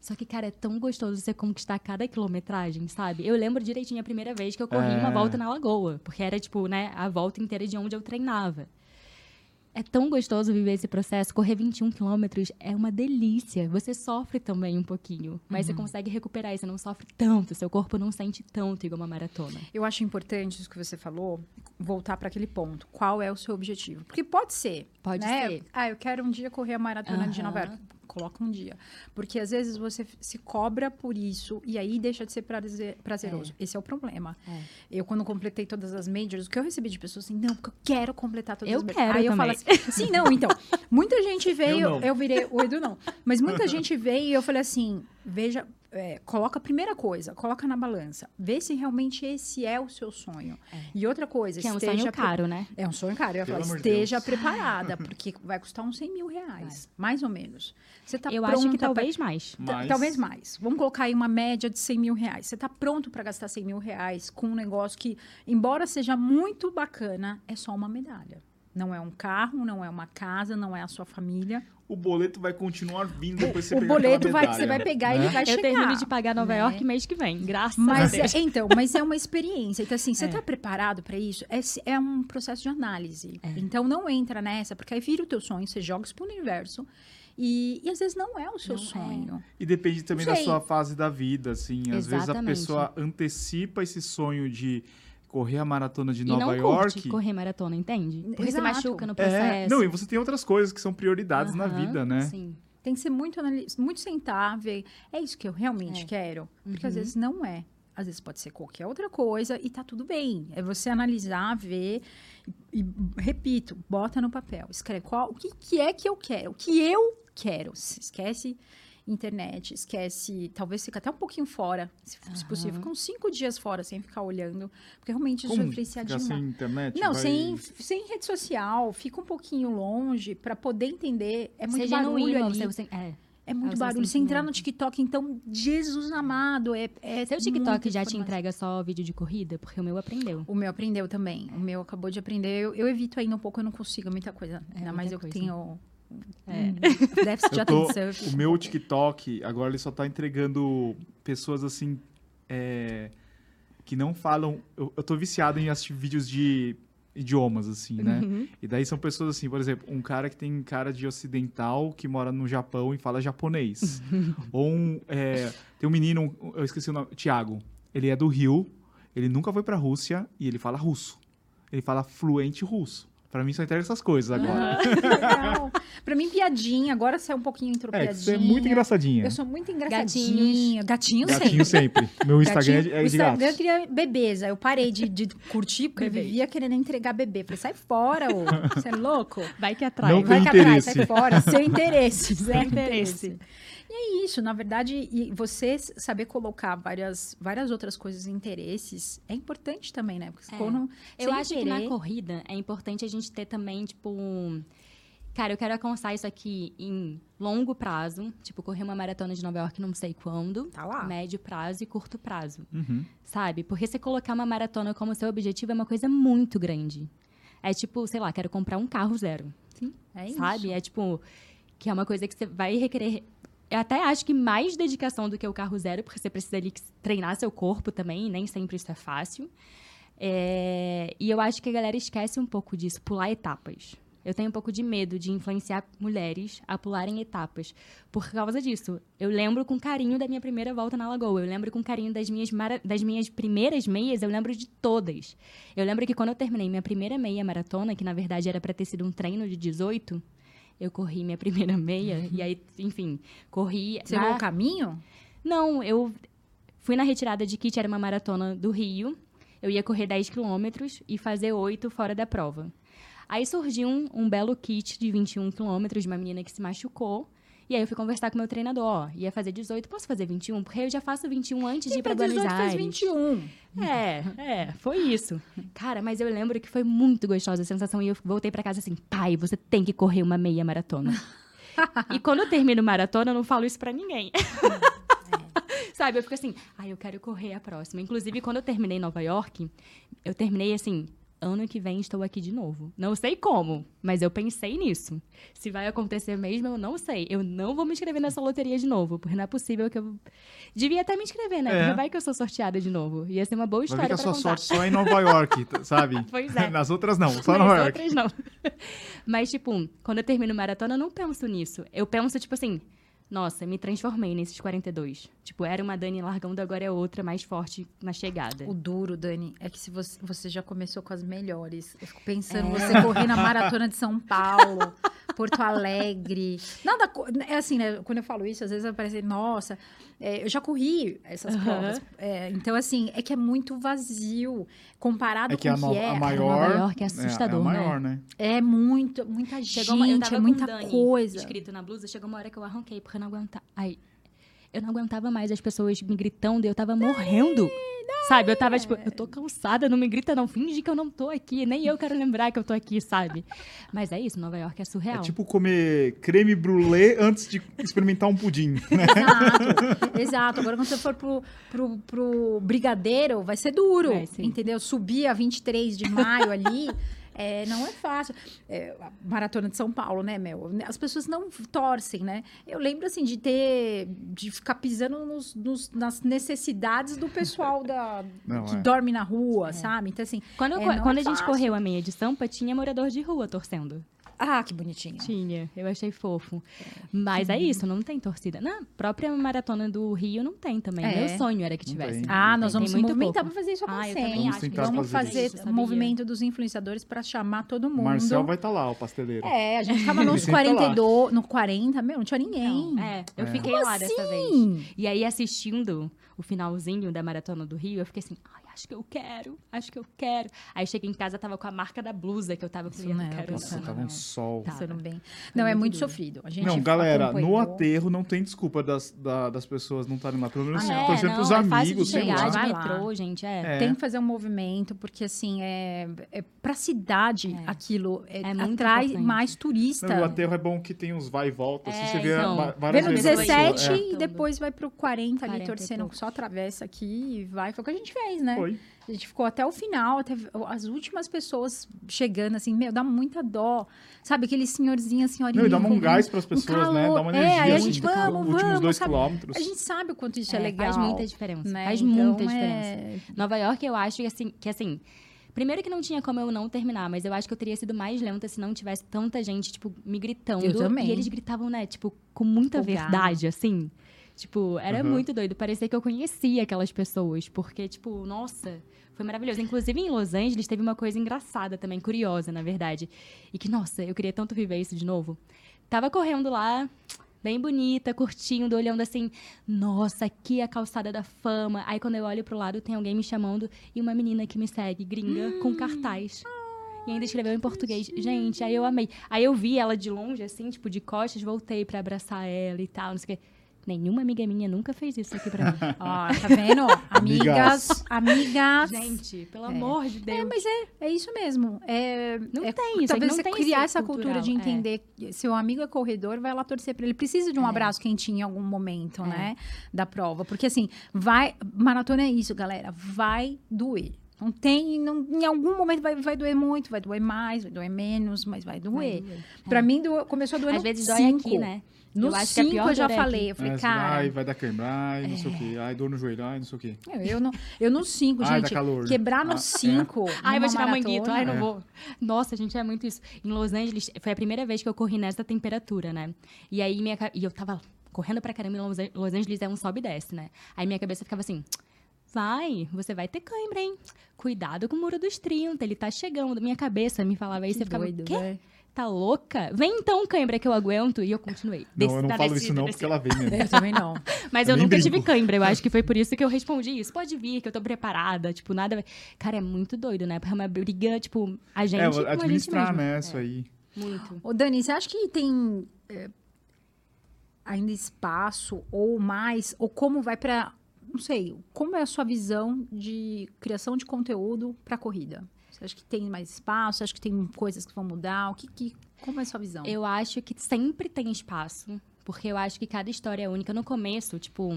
C: Só que, cara, é tão gostoso você conquistar cada quilometragem, sabe? Eu lembro direitinho a primeira vez que eu corri
A: É.
C: uma volta na Lagoa, porque era, tipo, né, a volta inteira de onde eu treinava. É tão gostoso viver esse processo. Correr 21 quilômetros é uma delícia. Você sofre também um pouquinho, mas
B: Uhum.
C: você consegue recuperar e você não sofre tanto. Seu corpo não sente tanto igual uma maratona.
B: Eu acho importante isso que você falou, voltar para aquele ponto. Qual é o seu objetivo? Porque pode ser.
C: Pode
B: né?
C: ser.
B: Ah, eu quero um dia correr a maratona de
C: Aham.
B: Nova York. Coloca um dia. Porque às vezes você se cobra por isso e aí deixa de ser prazer- prazeroso. Esse é o problema.
C: É.
B: Eu, quando completei todas as majors, o que eu recebi de pessoas assim, não, porque eu quero completar todas
C: Eu
B: as majors.
C: quero
B: Aí eu
C: também.
B: falo assim, sim, não, então. Muita gente veio,
A: não.
B: eu, virei, o Edu não. Mas muita gente veio e eu falei assim, veja, é, coloca a primeira coisa, coloca na balança. Vê se realmente esse é o seu sonho. E outra coisa,
C: Que é um sonho caro, né?
B: é um sonho caro. Eu ia falar, esteja
A: Deus.
B: preparada, porque vai custar uns 100 mil reais, mais ou menos. Você tá
C: eu acho que
B: pra-
C: talvez mais.
B: Ta-
A: Mas-
B: Talvez mais. Vamos colocar aí uma média de 100 mil reais. Você está pronto para gastar 100 mil reais com um negócio que, embora seja muito bacana, é só uma medalha. Não é um carro, não é uma casa, não é a sua família.
A: O boleto vai continuar vindo depois você
B: o boleto vai,
A: medalha,
B: você vai pegar e
A: né?
B: ele vai
C: Eu
B: chegar.
C: termino de pagar Nova
B: né?
C: York mês que vem, graças
B: Mas,
C: a Deus.
B: é, então, mas é uma experiência. Então, assim, você
C: É.
B: está preparado para isso? É, é um processo de análise.
C: É.
B: Então, não entra nessa, porque aí vira o teu sonho, você joga isso pro universo. E, e às vezes não é o seu
C: Não é.
B: sonho.
A: E depende também da sua fase da vida, assim. Às vezes a
C: Exatamente.
A: pessoa antecipa esse sonho de correr a maratona de
C: E
A: Nova
C: não
A: York.
C: curte correr maratona, entende? Porque
B: Exato.
C: você machuca no
A: É,
C: processo.
A: não, e você tem outras coisas que são prioridades na vida, né?
C: Sim.
B: Tem que ser muito, muito sentar, ver. É isso que eu realmente
C: É.
B: quero? Porque às
C: Uhum.
B: vezes não é. Às vezes pode ser qualquer outra coisa e tá tudo bem. É você analisar, ver e, e, repito, bota no papel. Escreve qual, o que, que é que eu quero, o que eu quero. Se Esquece internet, esquece, talvez fica até um pouquinho fora, se, se possível, fica uns cinco dias fora sem ficar olhando, porque realmente isso
A: Como
B: influencia
A: ficar
B: demais.
A: sem internet?
B: Não,
A: vai-
B: sem, sem rede social, fica um pouquinho longe para poder entender. É muito
C: Seja
B: barulho
C: genuíno,
B: ali.
C: você, é.
B: É muito barulho. Você entrar no. TikTok, então, Jesus amado, é, é
C: Seu TikTok já te entrega só vídeo de corrida? Porque o meu aprendeu.
B: O meu aprendeu também. O meu acabou de aprender. Eu, eu evito ainda um pouco, eu não consigo muita coisa.
C: É,
B: Ainda mais eu
C: coisa.
B: tenho
C: É.
B: um déficit de atenção. fico
A: o meu TikTok, agora ele só tá entregando pessoas assim. é, que não falam. Eu, eu tô viciado em assistir vídeos de idiomas, assim, né?
C: Uhum.
A: E daí são pessoas assim, por exemplo, um cara que tem cara de ocidental que mora no Japão e fala japonês. Ou um, é, tem um menino, eu esqueci o nome, Thiago. Ele é do Rio, ele nunca foi pra Rússia e ele fala russo. Ele fala fluente russo. Pra mim só interessa essas coisas agora.
B: Legal. Pra mim, piadinha. Agora sai um pouquinho entrou
A: É,
B: piadinha.
A: você é muito engraçadinha.
B: Eu sou muito engraçadinha. Gatinho,
A: Gatinho
B: sempre.
A: sempre. Meu Instagram
B: Gatinho-
A: é
B: o
A: de
B: Instagram
A: gatos.
B: eu queria bebês. Aí eu parei de, de curtir, porque eu vivia querendo entregar bebê. Falei, sai fora, ô. Você é louco?
C: Vai que atrai.
A: Não
B: Vai
A: tem
B: que atrás,
A: interesse.
B: sai fora. Seu interesse. Seu
C: interesse.
B: interesse. E é isso, na verdade, e você saber colocar várias, várias outras coisas em interesses é importante também, né? Porque
C: É.
B: quando
C: Eu
B: sem
C: acho que na
B: querer-
C: corrida é importante a gente ter também, tipo. um- Cara, eu quero alcançar isso aqui em longo prazo. Tipo, correr uma maratona de Nova York não sei quando.
B: Tá lá.
C: Médio prazo e curto prazo.
A: Uhum.
C: Sabe? Porque você colocar uma maratona como seu objetivo é uma coisa muito grande. É tipo, sei lá, quero comprar um carro zero.
B: É isso.
C: sabe? É tipo, que é uma coisa que você vai requerer. Eu até acho que mais dedicação do que o carro zero, porque você precisa ali treinar seu corpo também, nem sempre isso é fácil. É, E eu acho que a galera esquece um pouco disso, pular etapas. Eu tenho um pouco de medo de influenciar mulheres a pularem etapas. Por causa disso, eu lembro com carinho da minha primeira volta na Lagoa. Eu lembro com carinho das minhas, das minhas primeiras meias, eu lembro de todas. Eu lembro que quando eu terminei minha primeira meia maratona, que na verdade era para ter sido um treino de 18, eu corri minha primeira meia. e aí, enfim, corri.
B: Você
C: na-
B: o caminho?
C: não, eu fui na retirada de kit, era uma maratona do Rio. Eu ia correr 10 quilômetros e fazer 8 fora da prova. Aí surgiu um, um belo kit de 21 quilômetros de uma menina que se machucou. E aí eu fui conversar com o meu treinador, ó, ia fazer 18, posso fazer 21? Porque eu já faço 21 antes de ir
B: pra
C: Buenos
B: 18 faz
C: Aires.
B: 21.
C: É, é, foi isso. Cara, mas eu lembro que foi muito gostosa a sensação e eu voltei pra casa assim, pai, você tem que correr uma meia maratona. e quando eu termino maratona, eu não falo isso pra ninguém. Sabe, eu fico assim, ai, eu quero correr a próxima. Inclusive, quando eu terminei Nova York, eu terminei assim, ano que vem estou aqui de novo. Não sei como, mas eu pensei nisso. Se vai acontecer mesmo, eu não sei. Eu não vou me inscrever nessa loteria de novo, porque não é possível que eu. Devia até me inscrever, né?
A: É.
C: Porque vai que eu sou sorteada de novo. Ia ser uma boa
A: Vai ver
C: história
A: que a sua
C: contar.
A: sorte só é em Nova York, sabe?
C: Pois é.
A: Nas outras não, só em Nova York.
C: outras não. Mas, tipo, quando eu termino maratona, eu não penso nisso. Eu penso, tipo assim, nossa, me transformei nesses 42. Tipo, era uma Dani largando, agora é outra, mais forte na chegada.
B: O duro, Dani, é que se você, você já começou com as melhores. Eu fico
C: É.
B: pensando, você correr na maratona de São Paulo, Porto Alegre. Nada. É assim, né? Quando eu falo isso, às vezes vai parecer, nossa, é, eu já corri essas
C: Aham.
B: provas. É, então, assim, é que é muito vazio. Comparado
A: É que
B: com
A: a,
B: o que é.
A: a
C: Nova
A: maior.
C: York é
A: é,
C: assustador,
A: é a
C: né?
A: maior, né?
B: É muito, muita
C: uma,
B: gente,
C: tava
B: é
C: com
B: muita
C: Dani
B: coisa.
C: escrito na blusa, chegou uma hora que eu arranquei, porque eu não aguentava. Ai, eu não aguentava mais as pessoas me gritando e eu tava morrendo. Sabe, eu tava tipo, eu tô cansada, não me grita não, finge que eu não tô aqui, nem eu quero lembrar que eu tô aqui, sabe? Mas é isso, Nova York é surreal.
A: É tipo comer creme brulee antes de experimentar um pudim. né?
B: Exato, exato. Agora, quando você for pro, pro, pro Brigadeiro, vai ser duro,
C: sim.
B: entendeu? Subir a 23 de maio ali, é, não é fácil. É, a Maratona de São Paulo, né, Mel? As pessoas não torcem, né? Eu lembro, assim, de ter... De ficar pisando nos, nos- nas necessidades do pessoal da,
A: Não,
B: que
A: é.
B: dorme na rua, sabe? Então, assim...
C: Quando,
B: é,
C: quando
B: é
C: a gente
B: fácil.
C: correu a meia de Sampa, tinha morador de rua torcendo.
B: Ah, que bonitinho.
C: Tinha, eu achei fofo. Mas é isso, não tem torcida. Na própria maratona do Rio não tem também.
B: É.
C: Meu sonho era que tivesse.
A: tem.
B: Ah, nós vamos
C: tem muito
B: movimentar para fazer isso
C: Ah, eu
B: acontecer.
C: também
B: hein?
A: acho que
B: Vamos
A: vamos
B: fazer
A: fazer
C: isso,
B: o movimento dos influenciadores para chamar todo mundo.
A: Marcel vai estar lá, o pasteleiro.
B: É, a gente tava
A: Ele
B: nos
A: sempre tá lá.
B: 42, no 40, meu, não tinha ninguém.
C: Não, é, eu
A: É.
C: fiquei lá dessa vez.
B: Sim.
C: E aí, assistindo o finalzinho da Maratona do Rio, eu fiquei assim, ai, acho que eu quero, acho que eu quero. Aí cheguei em casa, tava com a marca da blusa que eu tava, eu
B: não é
C: quero
A: Nossa,
B: Não,
A: tava
B: não.
A: um sol.
C: Tá.
B: Pensando bem. Não, é
C: muito
B: sofrido. A gente
A: Não, galera, no
B: acompanhou.
A: aterro não tem desculpa das, da- das pessoas não estarem lá. Pelo menos
C: Ah, é,
A: torcendo
C: não,
A: pros
C: é fácil de
A: amigos, sei
C: chegar
A: lá.
C: de metrô, gente, é.
A: É.
B: Tem que fazer um movimento, porque assim, é, é pra cidade
C: É.
B: aquilo é,
C: É muito
B: atrai
C: importante.
B: mais turista.
A: Não, o aterro é bom que tem uns vai e volta. assim,
C: É,
A: você vê
C: então.
A: va-
B: Vê
A: várias
B: no
A: vezes. a pessoa-
B: 17
A: é.
B: e depois vai pro 40 ali
C: 40 e
B: torcendo, só atravessa aqui e vai. Foi o que a gente fez, né?
A: Foi.
B: A gente ficou até o final, até as últimas pessoas chegando, assim, meu, dá muita dó. Sabe, aquele senhorzinho, senhorinha.
A: Não, e dá um
B: com-
A: gás pras pessoas, né?
B: calor.
A: Dá uma
B: É,
A: energia,
B: aí a
A: assim,
B: gente,
A: tipo,
B: vamos,
A: últimos
B: vamos,
A: dois
B: sabe?
A: quilômetros.
B: A gente sabe o quanto isso é,
C: É,
B: legal.
C: Faz muita diferença.
B: né?
C: Faz
B: Então,
C: muita
B: é-
C: diferença. Nova York, eu acho que assim, que assim. Primeiro que não tinha como eu não terminar, mas eu acho que eu teria sido mais lenta se não tivesse tanta gente, tipo, me gritando.
B: Eu também.
C: E eles gritavam, né, tipo, com muita verdade, assim. Tipo, era
A: Uhum.
C: muito doido. Parecia que eu conhecia aquelas pessoas. Porque, tipo, nossa, foi maravilhoso. Inclusive, em Los Angeles, teve uma coisa engraçada também, curiosa, na verdade. E que, nossa, eu queria tanto viver isso de novo. Tava correndo lá, bem bonita, curtindo, olhando assim, nossa, aqui é a calçada da fama. Aí quando eu olho pro lado, tem alguém me chamando e uma menina que me segue, gringa, com cartaz. E ainda escreveu em português. Gente, aí eu amei. Aí eu vi ela de longe, assim, tipo, de costas, voltei pra abraçar ela e tal, não sei o quê. Nenhuma amiga minha nunca fez isso aqui pra mim.
B: Ó, tá vendo? Amigas, amigas.
C: Gente, pelo
B: É.
C: amor de
B: É,
C: Deus.
B: mas é, é isso mesmo. É,
C: Não
B: é,
C: tem isso,
B: Talvez
C: não
B: você
C: tem
B: criar essa cultura de
C: é.
B: entender que seu amigo é corredor, vai lá torcer pra ele. Precisa de um
C: É.
B: abraço quentinho em algum momento,
C: É.
B: né? Da prova. Porque assim, vai. Maratona é isso, galera. Vai doer. Não tem. Não, em algum momento vai, vai doer muito, vai doer mais, vai doer menos, mas vai doer.
C: doer.
B: Pra
C: É.
B: mim, começou a doer
C: Às
B: no
C: vezes dói
B: cinco.
C: aqui, né?
B: No
C: Eu acho que a
B: 5
C: pior
B: eu já
C: é
B: falei. Eu falei,
A: É,
B: cara.
A: Ai, vai dar cãibra, ai, não sei o quê. Ai, dor no joelho, ai, não sei o quê.
B: Eu, eu, no, eu no 5,
A: Ai, dá
B: gente.
A: calor.
B: Quebrar no
A: Ah, é.
B: 5.
C: Ai, vou tirar manguito. Ai, não
A: É.
C: vou. Nossa, gente, é muito isso. Em Los Angeles, foi a primeira vez que eu corri nessa temperatura, né? E aí, minha, e eu tava correndo pra caramba em Los Angeles, é um sobe e desce, né? Aí minha cabeça ficava assim... Vai, você vai ter cãibra, hein? Cuidado com o muro dos 30, ele tá chegando. Minha cabeça me falava isso, eu ficava,
B: doido,
C: quê?
B: né?
C: Tá louca? Vem então, cãibra, que eu aguento. E eu continuei.
A: Não,
C: Desci-
A: eu não
C: tá
A: falo
C: descida,
A: isso não,
C: descida.
A: porque ela vem mesmo.
B: Eu também não.
C: Mas
A: Eu
C: eu nunca
A: brinco.
C: tive cãibra. Eu acho que foi por isso que eu respondi isso. Pode vir, que eu tô preparada. Tipo, nada. vai- Cara, é muito doido, né? Porque é uma briga, tipo, a gente.
A: É,
C: com a gente
A: administrar,
C: mesmo.
A: né, isso aí.
C: Muito.
B: Ô, Dani, você acha que tem é, ainda espaço ou mais? Ou como vai pra. Não sei, como é a sua visão de criação de conteúdo pra corrida? Acha que tem mais espaço? Acha que tem coisas que vão mudar? O que, que como é a sua visão?
C: Eu acho que sempre tem espaço. Porque eu acho que cada história é única. No começo, tipo,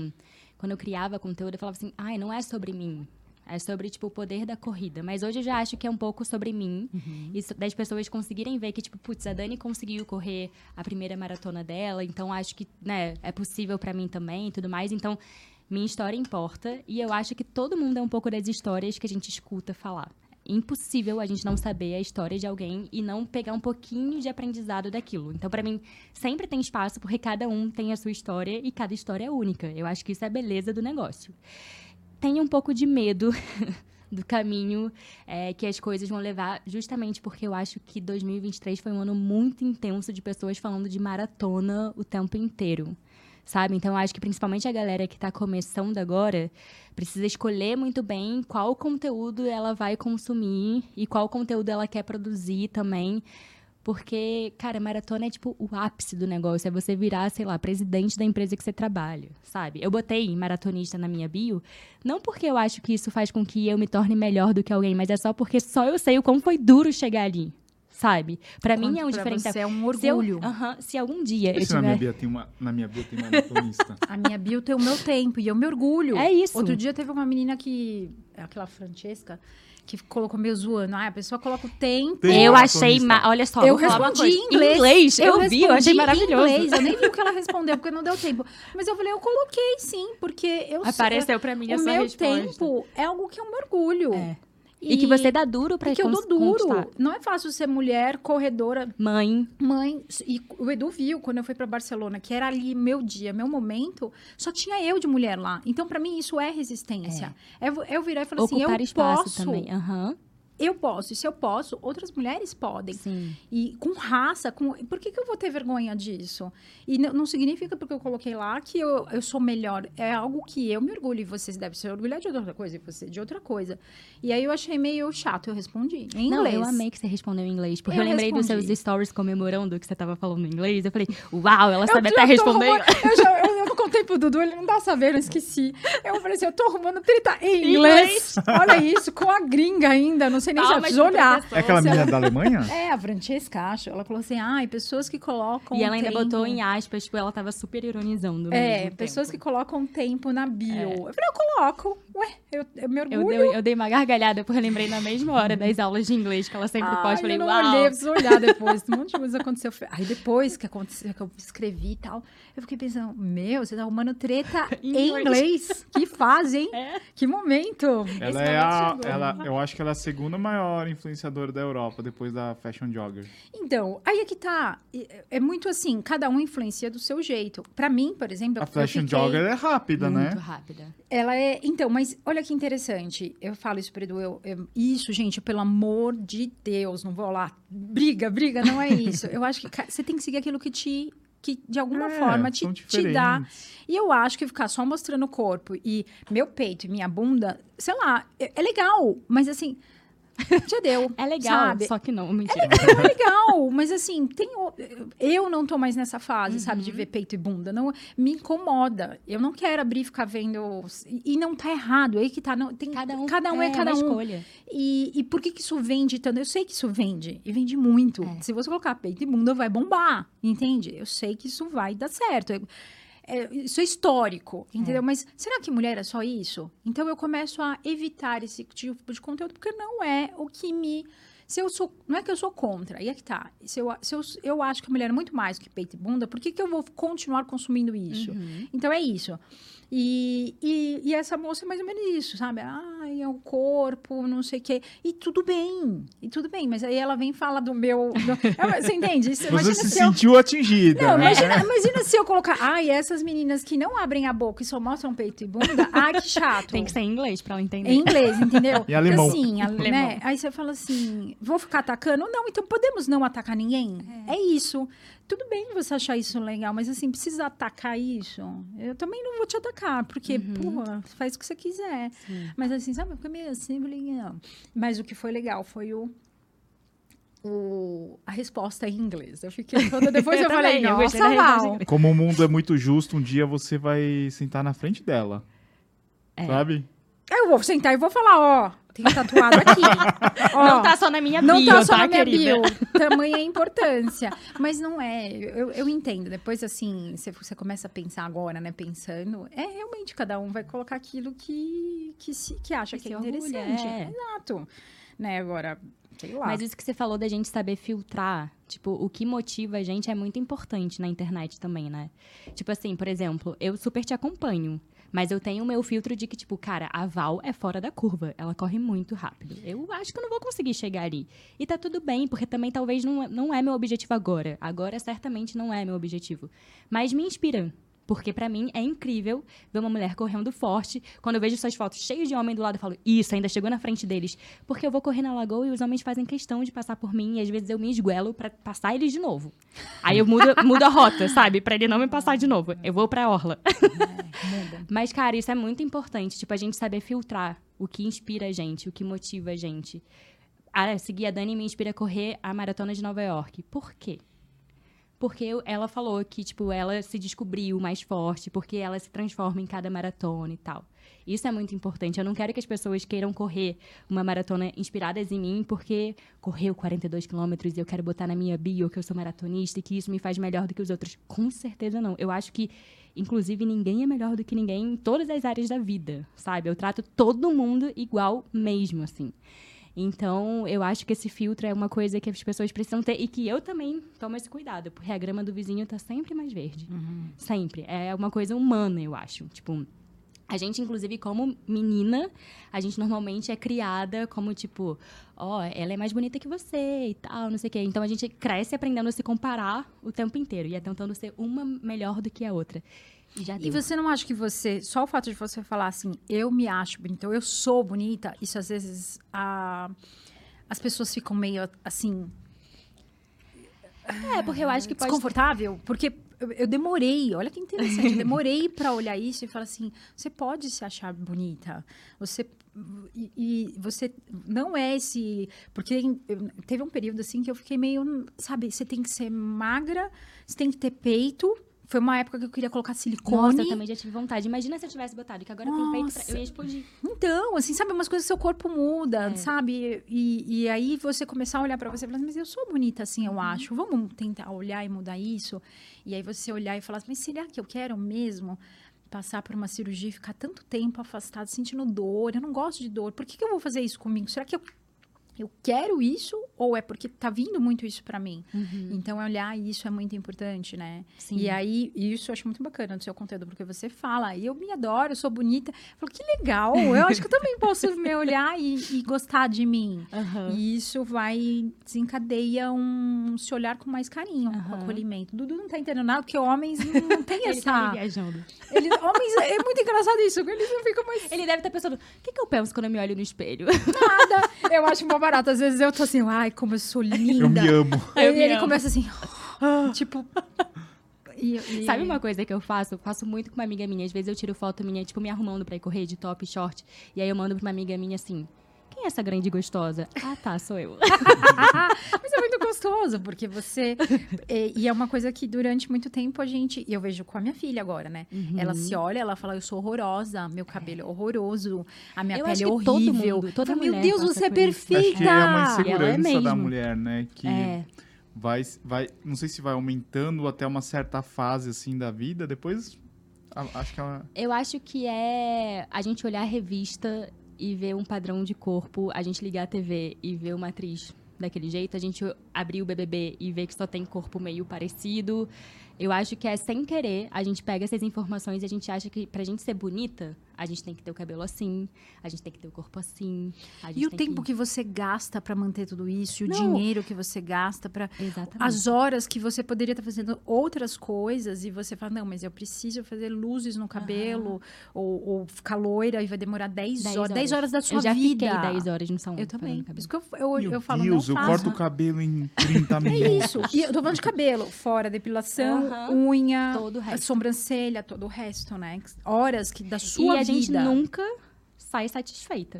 C: quando eu criava conteúdo, eu falava assim, ai, não é sobre mim. É sobre, tipo, o poder da corrida. Mas hoje eu já acho que é um pouco sobre mim. E so- das pessoas conseguirem ver que, tipo, putz, a Dani conseguiu correr a primeira maratona dela. Então, acho que, né, é possível pra mim também e tudo mais. Então, minha história importa. E eu acho que todo mundo é um pouco das histórias que a gente escuta falar. Impossível a gente não saber a história de alguém e não pegar um pouquinho de aprendizado daquilo. Então, pra mim, sempre tem espaço, porque cada um tem a sua história e cada história é única. Eu acho que isso é a beleza do negócio. Tenho um pouco de medo do caminho é, que as coisas vão levar, justamente porque eu acho que 2023 foi um ano muito intenso de pessoas falando de maratona o tempo inteiro. Sabe? Então, acho que principalmente a galera que está começando agora precisa escolher muito bem qual conteúdo ela vai consumir e qual conteúdo ela quer produzir também. Porque, cara, maratona é tipo o ápice do negócio. É você virar, sei lá, presidente da empresa que você trabalha, sabe? Eu botei maratonista na minha bio, não porque eu acho que isso faz com que eu me torne melhor do que alguém, mas é só porque só eu sei o como foi duro chegar ali, sabe? Pra mim é um
B: Pra
C: diferencial.
B: Você é um
C: Se eu-
B: orgulho.
C: Aham, se algum dia eu
A: Esse na minha
C: tiver.
A: bio tem uma, na minha bio tem uma maratonista.
B: A minha bio tem o meu tempo e eu me orgulho.
C: É isso.
B: Outro dia teve uma menina que. é Aquela Francesca, que colocou meio zoando. Ah, a pessoa coloca o tempo.
A: Tem
C: Eu achei. ma- Olha só,
B: eu respondi em inglês.
C: inglês. Eu, vi, eu achei maravilhoso.
B: inglês. Eu nem vi o que ela respondeu, porque não deu tempo. Mas eu falei, eu coloquei sim, porque eu sei-
C: Apareceu pra mim a
B: O meu
C: resposta.
B: tempo é algo que eu me orgulho.
C: É. E, que você dá duro pra
B: Porque eu dou duro.
C: conquistar.
B: Não é fácil ser mulher, corredora,
C: Mãe,
B: mãe. E o Edu viu quando eu fui pra Barcelona, que era ali meu dia, meu momento, só tinha eu de mulher lá. Então, pra mim, isso é resistência. É, eu- eu virar e falar assim,
C: ocupar
B: eu
C: espaço
B: posso.
C: também. Aham.
B: Eu posso. E se eu posso, outras mulheres podem.
C: Sim.
B: E com raça, com... por que, que eu vou ter vergonha disso? E não significa porque eu coloquei lá que eu, eu sou melhor. É algo que eu me orgulho e vocês devem se orgulhar de outra coisa e você de outra coisa. E aí eu achei meio chato, eu respondi em
C: Não,
B: inglês.
C: eu amei que você respondeu em inglês. Porque eu,
B: Eu
C: lembrei dos
B: respondi.
C: seus stories comemorando que você tava falando em inglês. Eu falei, uau, ela sabe até responder.
B: Eu, já, eu, não contei pro Dudu, ele não tá sabendo, eu esqueci. Eu falei assim, eu tô arrumando treta em inglês. Olha isso, com a gringa ainda, não sei nem se
C: Calma,
B: ela precisa
C: de
B: olhar.
C: proteção.
A: É aquela
B: Se
A: menina da Alemanha?
B: É, a Francesca, acho. Ela falou assim, ai, pessoas que colocam
C: E ela ainda
B: tempo-
C: botou em aspas, tipo, ela tava super ironizando. no
B: É, pessoas que
C: tempo.
B: colocam tempo na bio. Eu falei, eu coloco. Ué, eu, eu me
C: Eu
B: orgulho.
C: dei, eu dei uma gargalhada, porque eu lembrei na mesma hora das aulas de inglês que ela sempre
B: Ai,
C: posta. Falei,
B: eu não
C: uau.
B: olhei, eu preciso olhar depois. Um monte de coisa aconteceu. Aí depois que aconteceu, que eu escrevi e tal, eu fiquei pensando, meu, você tá arrumando treta
C: Em inglês.
B: Que fase, hein?
C: É.
B: Que momento.
A: Ela
C: Esse
A: é
C: momento
A: a,
C: chegou.
A: ela, eu acho que ela é a segunda maior influenciadora da Europa, depois da Fashion jogger?
B: Então, aí é que tá. É- muito assim, cada um influencia do seu jeito. Pra mim, por exemplo,
A: A
B: eu
A: fashion jogger é rápida, né?
C: Muito rápida.
B: Ela é. Então, mas olha que interessante. Eu falo isso pro Edu. Eu, eu- isso, gente, pelo amor de Deus, não vou lá. Briga, briga, não é isso. eu acho que você tem que seguir aquilo que te. Que de alguma
A: É,
B: forma te, te dá. E eu acho que ficar só mostrando o corpo e meu peito e minha bunda, sei lá, é, é legal, mas assim, já deu.
C: É legal,
B: sabe?
C: só que não, mentira.
B: É legal, mas assim, tem eu não tô mais nessa fase, sabe, de ver peito e bunda, não me incomoda. Eu não quero abrir e ficar vendo e não tá errado, aí que tá, não tem
C: Cada um,
B: cada um é, cada
C: uma
B: um.
C: escolha.
B: E, e por que que isso vende tanto? Eu sei que isso vende, e vende muito.
C: É.
B: Se você colocar peito e bunda, vai bombar, entende? Eu sei que isso vai dar certo. É- é- isso é histórico, entendeu? Mas será que mulher é só isso? Então eu começo a evitar esse tipo de conteúdo, porque não é o que me. Se eu sou. Não é que eu sou contra, aí é que tá. Se eu, se eu, eu acho que a mulher é muito mais que peito e bunda, por que, que eu vou continuar consumindo isso?
C: Uhum.
B: Então é isso. E, e, e essa moça é mais ou menos isso, sabe? Ai, é o corpo, não sei o quê. E tudo bem, e tudo bem. Mas aí ela vem e fala do meu. do- É, Você entende? Isso,
A: Você se
B: se eu.
A: sentiu atingida.
B: Não,
A: né?
B: imagina, imagina se eu colocar. Ai, essas meninas que não abrem a boca e só mostram peito e bunda. Ai, que chato.
C: Tem que ser em inglês pra ela entender.
B: Em inglês, entendeu?
A: E alemão.
B: Assim, a-
C: Alemão.
B: né? Aí você fala assim, vou ficar atacando? Não, então podemos não atacar ninguém? É, isso. Tudo bem você achar isso legal, mas assim, precisa atacar isso? Eu também não vou te atacar, porque, porra, faz o que você quiser.
C: Sim.
B: Mas assim, sabe, fica meio assim, eu falei, não. Mas o que foi legal foi o... o- a resposta em inglês. Eu fiquei toda. Depois eu,
C: Eu
B: falei,
C: também,
B: nossa,
C: inglês.
A: Como o mundo é muito justo, um dia você vai sentar na frente dela.
C: É.
A: Sabe?
B: Eu vou sentar e vou falar, ó, tem tatuado aqui. ó,
C: Não tá só na minha
B: Não
C: bio,
B: tá só na minha
C: querida?
B: bio. Tamanha importância. Mas não é. Eu, eu entendo. Depois, assim, você, você começa a pensar agora, né? Pensando. É realmente cada um vai colocar aquilo que, que, se, que acha
C: Que
B: que, é interessante.
C: é.
B: Exato. Né? Agora, sei lá.
C: Mas isso que você falou da gente saber filtrar, tipo, o que motiva a gente é muito importante na internet também, né? Tipo assim, por exemplo, eu super te acompanho, mas eu tenho o meu filtro de que, tipo, cara, a Val é fora da curva, ela corre muito rápido. Eu acho que eu não vou conseguir chegar ali. E tá tudo bem, porque também talvez não, não é meu objetivo agora. Agora certamente não é meu objetivo. Mas me inspira. Porque pra mim é incrível ver uma mulher correndo forte. Quando eu vejo suas fotos cheias de homem do lado, eu falo, isso, ainda chegou na frente deles. Porque eu vou correr na lagoa e os homens fazem questão de passar por mim. E às vezes eu me esguelo pra passar eles de novo. Aí eu mudo, mudo a rota, sabe? Pra ele não me passar de novo. Eu vou pra orla.
B: Muda.
C: Mas, cara, isso é muito importante. Tipo, a gente saber filtrar o que inspira a gente, o que motiva a gente. Ah, seguir a Dani me inspira a correr a maratona de Nova York. Por quê? Porque ela falou que, tipo, ela se descobriu mais forte, porque ela se transforma em cada maratona e tal. Isso é muito importante. Eu não quero que as pessoas queiram correr uma maratona inspiradas em mim, porque correu 42 quilômetros e eu quero botar na minha bio que eu sou maratonista e que isso me faz melhor do que os outros. Com certeza não. Eu acho que, inclusive, ninguém é melhor do que ninguém em todas as áreas da vida, sabe? Eu trato todo mundo igual mesmo, assim. Então, eu acho que esse filtro é uma coisa que as pessoas precisam ter e que eu também tomo esse cuidado, porque a grama do vizinho tá sempre mais verde. Sempre. É uma coisa humana, eu acho. Tipo, a gente, inclusive, como menina, a gente normalmente é criada como, tipo, ó, ela é mais bonita que você e tal, não sei o quê. Então, a gente cresce aprendendo a se comparar o tempo inteiro e é tentando ser uma melhor do que a outra. E
B: E você não acha que você, só o fato de você falar assim, eu me acho bonita, ou eu sou bonita, isso às vezes a, as pessoas ficam meio assim,
C: É, porque eu acho que pode...
B: desconfortável? Porque eu, eu demorei, olha que interessante, eu demorei pra olhar isso e falar assim, você pode se achar bonita, você e, e você não é esse, porque teve um período assim que eu fiquei meio, sabe, você tem que ser magra, você tem que ter peito. Foi uma época que eu queria colocar silicone.
C: Nossa, eu também já tive vontade. Imagina se eu tivesse botado, que agora eu tenho peito pra...
B: Nossa.
C: Eu ia explodir.
B: Então, assim, sabe, umas coisas seu corpo muda,
C: É.
B: sabe? E, e aí você começar a olhar pra você e falar assim, mas eu sou bonita assim, eu acho. Vamos tentar olhar e mudar isso. E aí você olhar e falar assim, mas será que eu quero mesmo passar por uma cirurgia e ficar tanto tempo afastado, sentindo dor? Eu não gosto de dor. Por que, que eu vou fazer isso comigo? Será que eu eu quero isso ou é porque tá vindo muito isso para mim? Então, olhar isso é muito importante, né?
C: Sim.
B: E aí, isso eu acho muito bacana no seu conteúdo, porque você fala, e eu me adoro, eu sou bonita. Eu falo, que legal, eu acho que eu também posso me olhar e, e gostar de mim.
C: Aham.
B: E isso vai, desencadeia um se olhar com mais carinho, com
C: Aham.
B: acolhimento. Dudu não tá entendendo nada, porque homens não tem
C: Ele tá
B: essa...
C: viajando.
B: Eles, homens, é muito engraçado isso, eles não ficam mais
C: Ele deve estar pensando, o que, que eu penso quando eu me olho no espelho?
B: nada. Eu acho uma barata. Às vezes eu tô assim, ai, como eu sou linda.
A: Eu me amo.
B: Aí
C: Eu me
B: ele
C: amo.
B: começa assim, tipo... e- e-
C: Sabe uma coisa que eu faço? Eu faço muito com uma amiga minha. Às vezes eu tiro foto minha, tipo, me arrumando pra ir correr de top short. E aí eu mando pra uma amiga minha assim, é essa grande gostosa? Ah, tá, sou eu.
B: Mas é muito gostoso, porque você. e, e é uma coisa que durante muito tempo a gente. E eu vejo com a minha filha agora, né?
C: Uhum.
B: Ela se olha, ela fala: Eu sou horrorosa, meu cabelo é horroroso, a minha
C: Eu
B: pele
C: acho
B: é horrível.
C: mundo, toda
B: Meu Deus, você é perfeita!
A: Acho que é uma
C: Ela é
A: insegurança da mulher, né? Que
C: É.
A: vai, vai, não sei se vai aumentando até uma certa fase assim da vida, depois a- acho que ela
C: Eu acho que é a gente olhar a revista e ver um padrão de corpo, a gente ligar a TV e ver uma atriz daquele jeito, a gente abrir o BBB e ver que só tem corpo meio parecido. Eu acho que é sem querer, a gente pega essas informações e a gente acha que pra gente ser bonita, a gente tem que ter o cabelo assim, a gente tem que ter o corpo assim. a gente
B: E o
C: tem
B: tempo que você gasta pra manter tudo isso, e o
C: Não.
B: dinheiro que você gasta pra
C: Exatamente.
B: as horas que você poderia estar fazendo outras coisas e você fala, não, mas eu preciso fazer luzes no cabelo ou, ou ficar loira e vai demorar 10,
C: 10
B: horas. 10 horas da sua
C: eu já
B: vida.
C: fiquei 10 horas no salão.
B: Eu também.
C: cabelo.
B: Isso que eu, eu,
A: Meu
B: eu falo,
A: Deus,
B: não
A: eu
B: faça.
A: corto o cabelo em 30
B: É
A: minutos.
B: isso. E eu tô falando de cabelo, fora depilação, unha,
C: Todo o
B: a
C: resto.
B: sobrancelha, todo o resto, né? Horas que da sua
C: e a gente nunca sai satisfeita.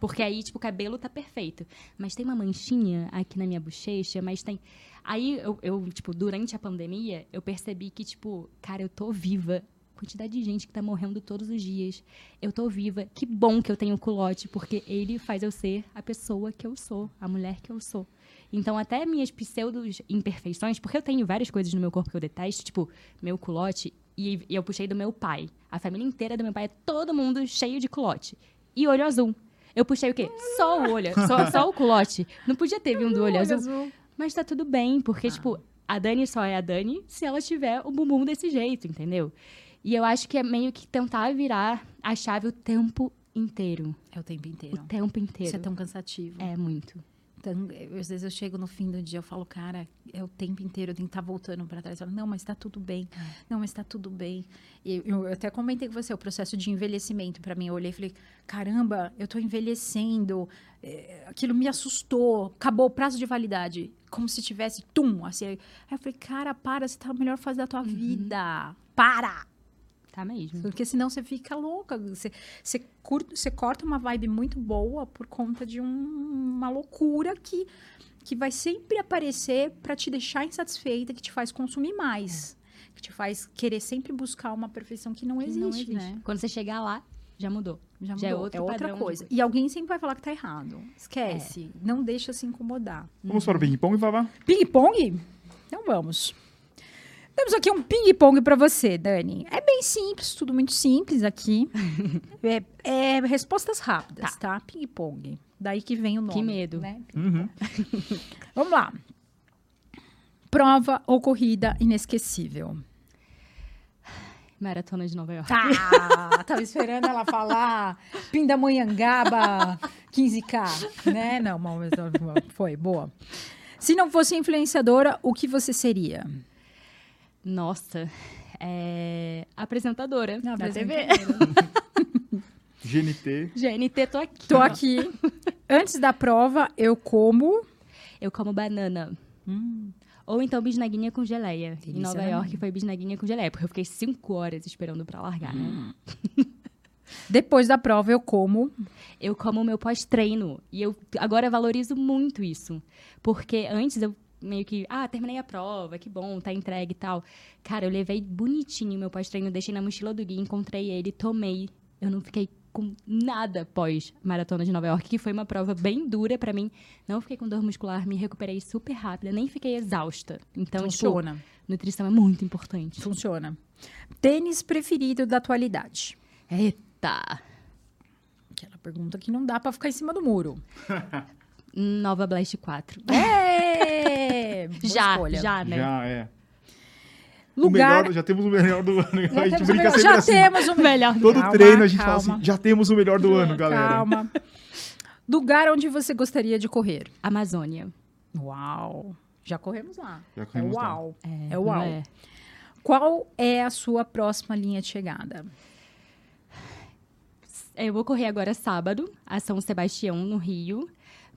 C: Porque aí, tipo, o cabelo tá perfeito. Mas tem uma manchinha aqui na minha bochecha, mas tem. Aí eu, eu, tipo, durante a pandemia, eu percebi que, tipo, cara, eu tô viva. Quantidade de gente que tá morrendo todos os dias. Eu tô viva. Que bom que eu tenho o culote, porque ele faz eu ser a pessoa que eu sou, a mulher que eu sou. Então, até minhas pseudos imperfeições, porque eu tenho várias coisas no meu corpo que eu detesto, tipo, meu culote, e, e eu puxei do meu pai. A família inteira do meu pai é todo mundo cheio de culote. E olho azul. Eu puxei o quê? Só o olho, só, só o culote. Não podia ter vindo do olho azul. Mas tá tudo bem, porque, tipo, a Dani só é a Dani se ela tiver o bumbum desse jeito, entendeu? E eu acho que é meio que tentar virar a chave o tempo inteiro.
B: É o tempo
C: O
B: inteiro.
C: tempo inteiro.
B: Isso é tão cansativo.
C: É muito.
B: Então, eu- às vezes eu chego no fim do dia, eu falo, cara, é o tempo inteiro, eu tenho que estar voltando para trás. Eu falo, não, mas tá tudo bem. Não, mas tá tudo bem. E eu, eu até comentei com você o processo de envelhecimento para mim. Eu olhei e falei, caramba, eu tô envelhecendo. É, aquilo me assustou. Acabou o prazo de validade. Como se tivesse, tum, assim. Aí eu falei, cara, para, você tá na melhor fase da tua vida. Para!
C: Tá mesmo.
B: Porque senão você fica louca. Você, você, curta, você corta uma vibe muito boa por conta de um- uma loucura que, que vai sempre aparecer para te deixar insatisfeita, que te faz consumir mais. Que te faz querer sempre buscar uma perfeição que não,
C: Que
B: existe,
C: não existe.
B: né?
C: Quando você chegar lá, já mudou.
B: Já,
C: Já é
B: mudou.
C: outro
B: é outra
C: de
B: coisa.
C: coisa.
B: E alguém sempre vai falar que tá errado. Esquece. Não deixa se incomodar.
A: Vamos para o ping-pong, Vavá?
B: Ping-pong? Então vamos. Temos aqui um ping-pong para você, Dani. É bem simples, tudo muito simples aqui. é, é respostas rápidas, tá? Ping-pong. Daí que vem o nome.
C: Que medo.
B: né?
A: Uhum.
B: Vamos lá. Prova ou corrida inesquecível?
C: Maratona de Nova York.
B: Tá, tava esperando ela falar Pindamonhangaba 15K, né? Não, mas foi, boa. Se não fosse influenciadora, o que você seria?
C: Nossa. É... Apresentadora
B: Não,
C: da TV.
A: GNT.
C: GNT, tô aqui.
B: Tô aqui. Antes da prova, eu como.
C: Eu como banana.
B: Hum,
C: Ou então bisnaguinha com geleia.
B: Delícia
C: em Nova
B: também.
C: York foi bisnaguinha com geleia, porque eu fiquei cinco horas esperando pra largar, né?
B: Depois da prova, eu como.
C: Eu como o meu pós-treino. E eu agora valorizo muito isso. Porque antes eu meio que, ah, terminei a prova, que bom, tá entregue e tal. Cara, eu levei bonitinho o meu pós-treino, deixei na mochila do guia, encontrei ele, tomei. Eu não fiquei com nada pós maratona de Nova York, que foi uma prova bem dura pra mim. Não fiquei com dor muscular, me recuperei super rápida, nem fiquei exausta. Então, tipo,
B: Funciona.
C: nutrição é muito importante.
B: Funciona. Tênis preferido da atualidade?
C: Eita!
B: Aquela pergunta que não dá pra ficar em cima do muro.
C: Nova Blast 4.
B: É!
C: Já,
B: escolha.
C: já, né?
A: Já é. O
B: Lugar.
A: melhor, já temos o melhor do ano.
B: Já
A: a gente
B: temos o
A: brinca
B: melhor-
A: sempre
B: já
A: assim.
B: temos o
C: Melhor do
A: Todo
B: Calma,
A: treino a gente
B: calma.
A: fala assim, já temos o melhor do ano, galera.
B: Calma. Lugar onde você gostaria de correr?
C: Amazônia.
B: Uau! Já corremos lá.
A: Já
B: É
A: corremos lá.
B: uau.
C: É,
B: É uau.
C: é?
B: Qual é a sua próxima linha de chegada?
C: Eu vou correr agora sábado, a São Sebastião, no Rio.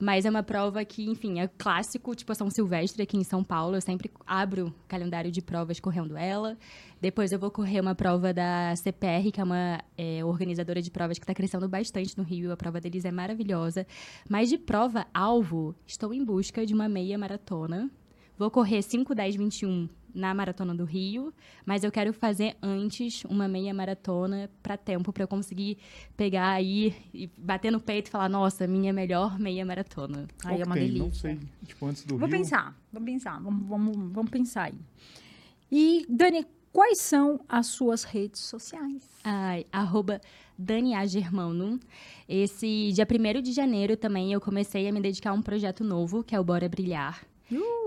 C: Mas é uma prova que, enfim, é clássico, tipo São Silvestre aqui em São Paulo. Eu sempre abro o calendário de provas correndo ela. Depois eu vou correr uma prova da CPR, que é uma é, organizadora de provas que está crescendo bastante no Rio. A prova deles é maravilhosa. Mas de prova-alvo, estou em busca de uma meia maratona. Vou correr 5, 10, 21 na Maratona do Rio, mas eu quero fazer antes uma meia maratona para tempo, para eu conseguir pegar aí e bater no peito e falar, nossa, minha melhor meia maratona.
B: Aí é uma
A: tem?
B: delícia.
A: Não sei. Tipo, antes do
B: Vou
A: Rio.
B: pensar, vamos pensar, vamos, vamos, vamos pensar aí. E, Dani, quais são as suas redes sociais?
C: Ai, arroba Dania Germano. Esse dia 1 de janeiro também eu comecei a me dedicar a um projeto novo, que é o Bora Brilhar.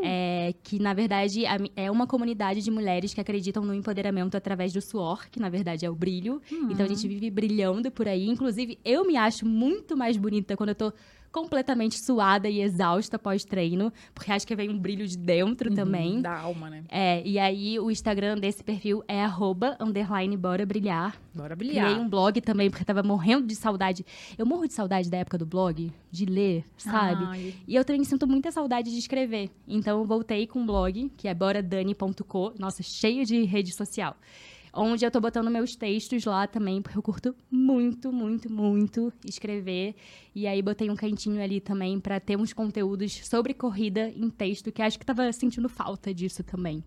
C: É, que, na verdade, é uma comunidade de mulheres que acreditam no empoderamento através do suor, que, na verdade, é o brilho. Então, a gente vive brilhando por aí. Inclusive, eu me acho muito mais bonita quando eu tô completamente suada e exausta pós-treino, porque acho que vem um brilho de dentro também.
B: Da alma, né?
C: É, e aí o Instagram desse perfil é arroba, underline, bora brilhar.
B: Bora
C: Criei
B: brilhar.
C: um blog também, porque tava morrendo de saudade. Eu morro de saudade da época do blog, de ler, sabe?
B: Ai,
C: E eu também sinto muita saudade de escrever. Então eu voltei com um blog, que é boradani.co, nossa, cheio de rede social. Onde eu tô botando meus textos lá também, porque eu curto muito, muito, muito escrever. E aí botei um cantinho ali também para ter uns conteúdos sobre corrida em texto, que acho que tava sentindo falta disso também.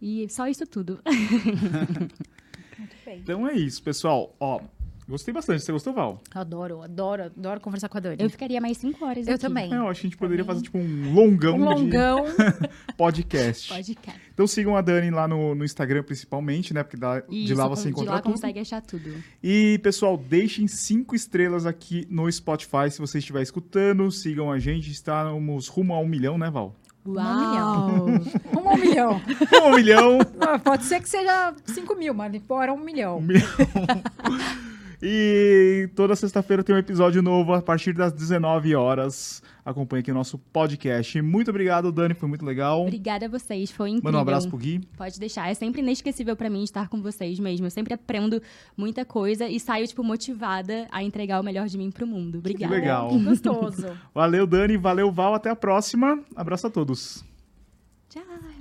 C: E só isso tudo.
B: muito bem.
A: Então é isso, pessoal. Ó, gostei bastante. Você gostou, Val?
B: Adoro, adoro, adoro conversar com a Dani.
C: Eu ficaria mais cinco horas
B: Eu
C: aqui.
B: também.
A: É, eu acho que a gente poderia fazer tipo um longão,
B: Um longão.
A: de podcast.
C: Podcast.
A: Então sigam a Dani lá no, no Instagram, principalmente, né? Porque da- de
C: Isso,
A: lá
C: com-
A: você
C: de
A: encontra
C: lá
A: tudo.
C: consegue achar tudo.
A: E, pessoal, deixem cinco estrelas aqui no Spotify se você estiver escutando. Sigam a gente. Estamos rumo a um milhão, né, Val?
C: Uau!
B: Rumo a um milhão.
A: Rumo a um milhão!
B: Ah, pode ser que seja 5 mil, mas embora um milhão.
A: Um milhão. E toda sexta-feira tem um episódio novo a partir das 19 horas. Acompanhe aqui o nosso podcast. Muito obrigado, Dani, foi muito legal.
C: Obrigada a vocês, foi incrível.
A: Manda um abraço pro Gui.
C: Pode deixar, é sempre inesquecível pra mim estar com vocês mesmo. Eu sempre aprendo muita coisa e saio, tipo, motivada a entregar o melhor de mim pro mundo. Obrigada.
A: legal.
B: Que gostoso.
A: Valeu, Dani. Valeu, Val. Até a próxima. Abraço a todos.
C: Tchau.